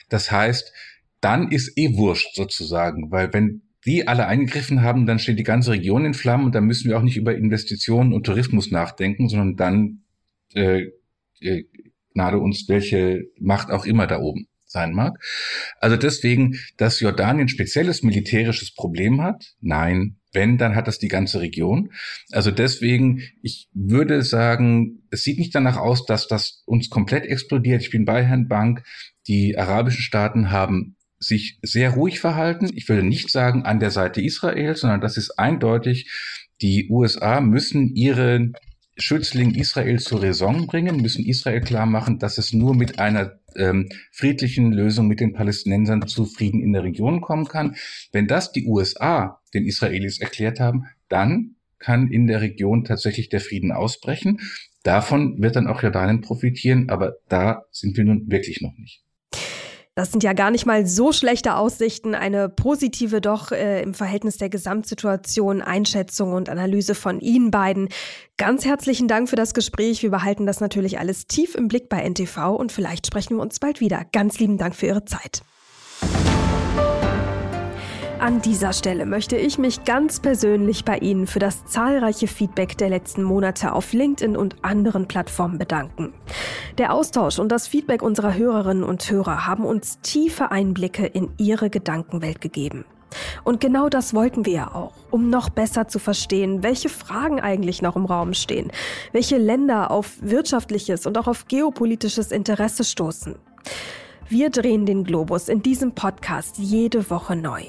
[SPEAKER 2] Das heißt, dann ist eh wurscht sozusagen, weil wenn die alle eingegriffen haben, dann steht die ganze Region in Flammen und dann müssen wir auch nicht über Investitionen und Tourismus nachdenken, sondern dann äh, äh, gnade uns welche Macht auch immer da oben sein mag. Also deswegen, dass Jordanien spezielles militärisches Problem hat, nein, wenn, dann hat das die ganze Region. Also deswegen, ich würde sagen, es sieht nicht danach aus, dass das uns komplett explodiert. Ich bin bei Herrn Bank. Die arabischen Staaten haben sich sehr ruhig verhalten. Ich würde nicht sagen an der Seite Israels, sondern das ist eindeutig, die USA müssen ihre Schützling Israel zur Raison bringen, müssen Israel klar machen, dass es nur mit einer ähm, friedlichen Lösung mit den Palästinensern zu Frieden in der Region kommen kann. Wenn das die USA den Israelis erklärt haben, dann kann in der Region tatsächlich der Frieden ausbrechen. Davon wird dann auch Jordanien profitieren, aber da sind wir nun wirklich noch nicht.
[SPEAKER 1] Das sind ja gar nicht mal so schlechte Aussichten. Eine positive doch äh, im Verhältnis der Gesamtsituation, Einschätzung und Analyse von Ihnen beiden. Ganz herzlichen Dank für das Gespräch. Wir behalten das natürlich alles tief im Blick bei NTV und vielleicht sprechen wir uns bald wieder. Ganz lieben Dank für Ihre Zeit. An dieser Stelle möchte ich mich ganz persönlich bei Ihnen für das zahlreiche Feedback der letzten Monate auf LinkedIn und anderen Plattformen bedanken. Der Austausch und das Feedback unserer Hörerinnen und Hörer haben uns tiefe Einblicke in Ihre Gedankenwelt gegeben. Und genau das wollten wir ja auch, um noch besser zu verstehen, welche Fragen eigentlich noch im Raum stehen, welche Länder auf wirtschaftliches und auch auf geopolitisches Interesse stoßen. Wir drehen den Globus in diesem Podcast jede Woche neu.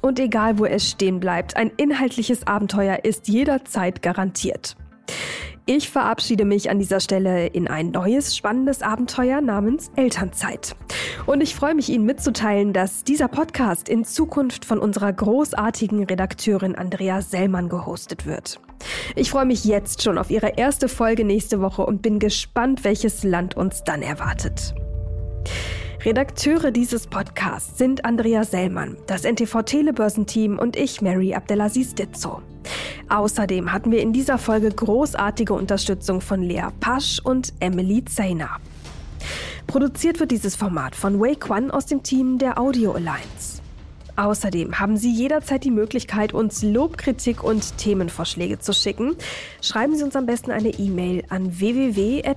[SPEAKER 1] Und egal wo es stehen bleibt, ein inhaltliches Abenteuer ist jederzeit garantiert. Ich verabschiede mich an dieser Stelle in ein neues spannendes Abenteuer namens Elternzeit. Und ich freue mich Ihnen mitzuteilen, dass dieser Podcast in Zukunft von unserer großartigen Redakteurin Andrea Sellmann gehostet wird. Ich freue mich jetzt schon auf Ihre erste Folge nächste Woche und bin gespannt, welches Land uns dann erwartet. Redakteure dieses Podcasts sind Andrea Sellmann, das NTV Telebörsenteam und ich, Mary Abdelaziz Ditzo. Außerdem hatten wir in dieser Folge großartige Unterstützung von Lea Pasch und Emily Zayner. Produziert wird dieses Format von Wake One aus dem Team der Audio Alliance. Außerdem haben Sie jederzeit die Möglichkeit, uns Lob, Kritik und Themenvorschläge zu schicken. Schreiben Sie uns am besten eine E-Mail an www.ntv.de.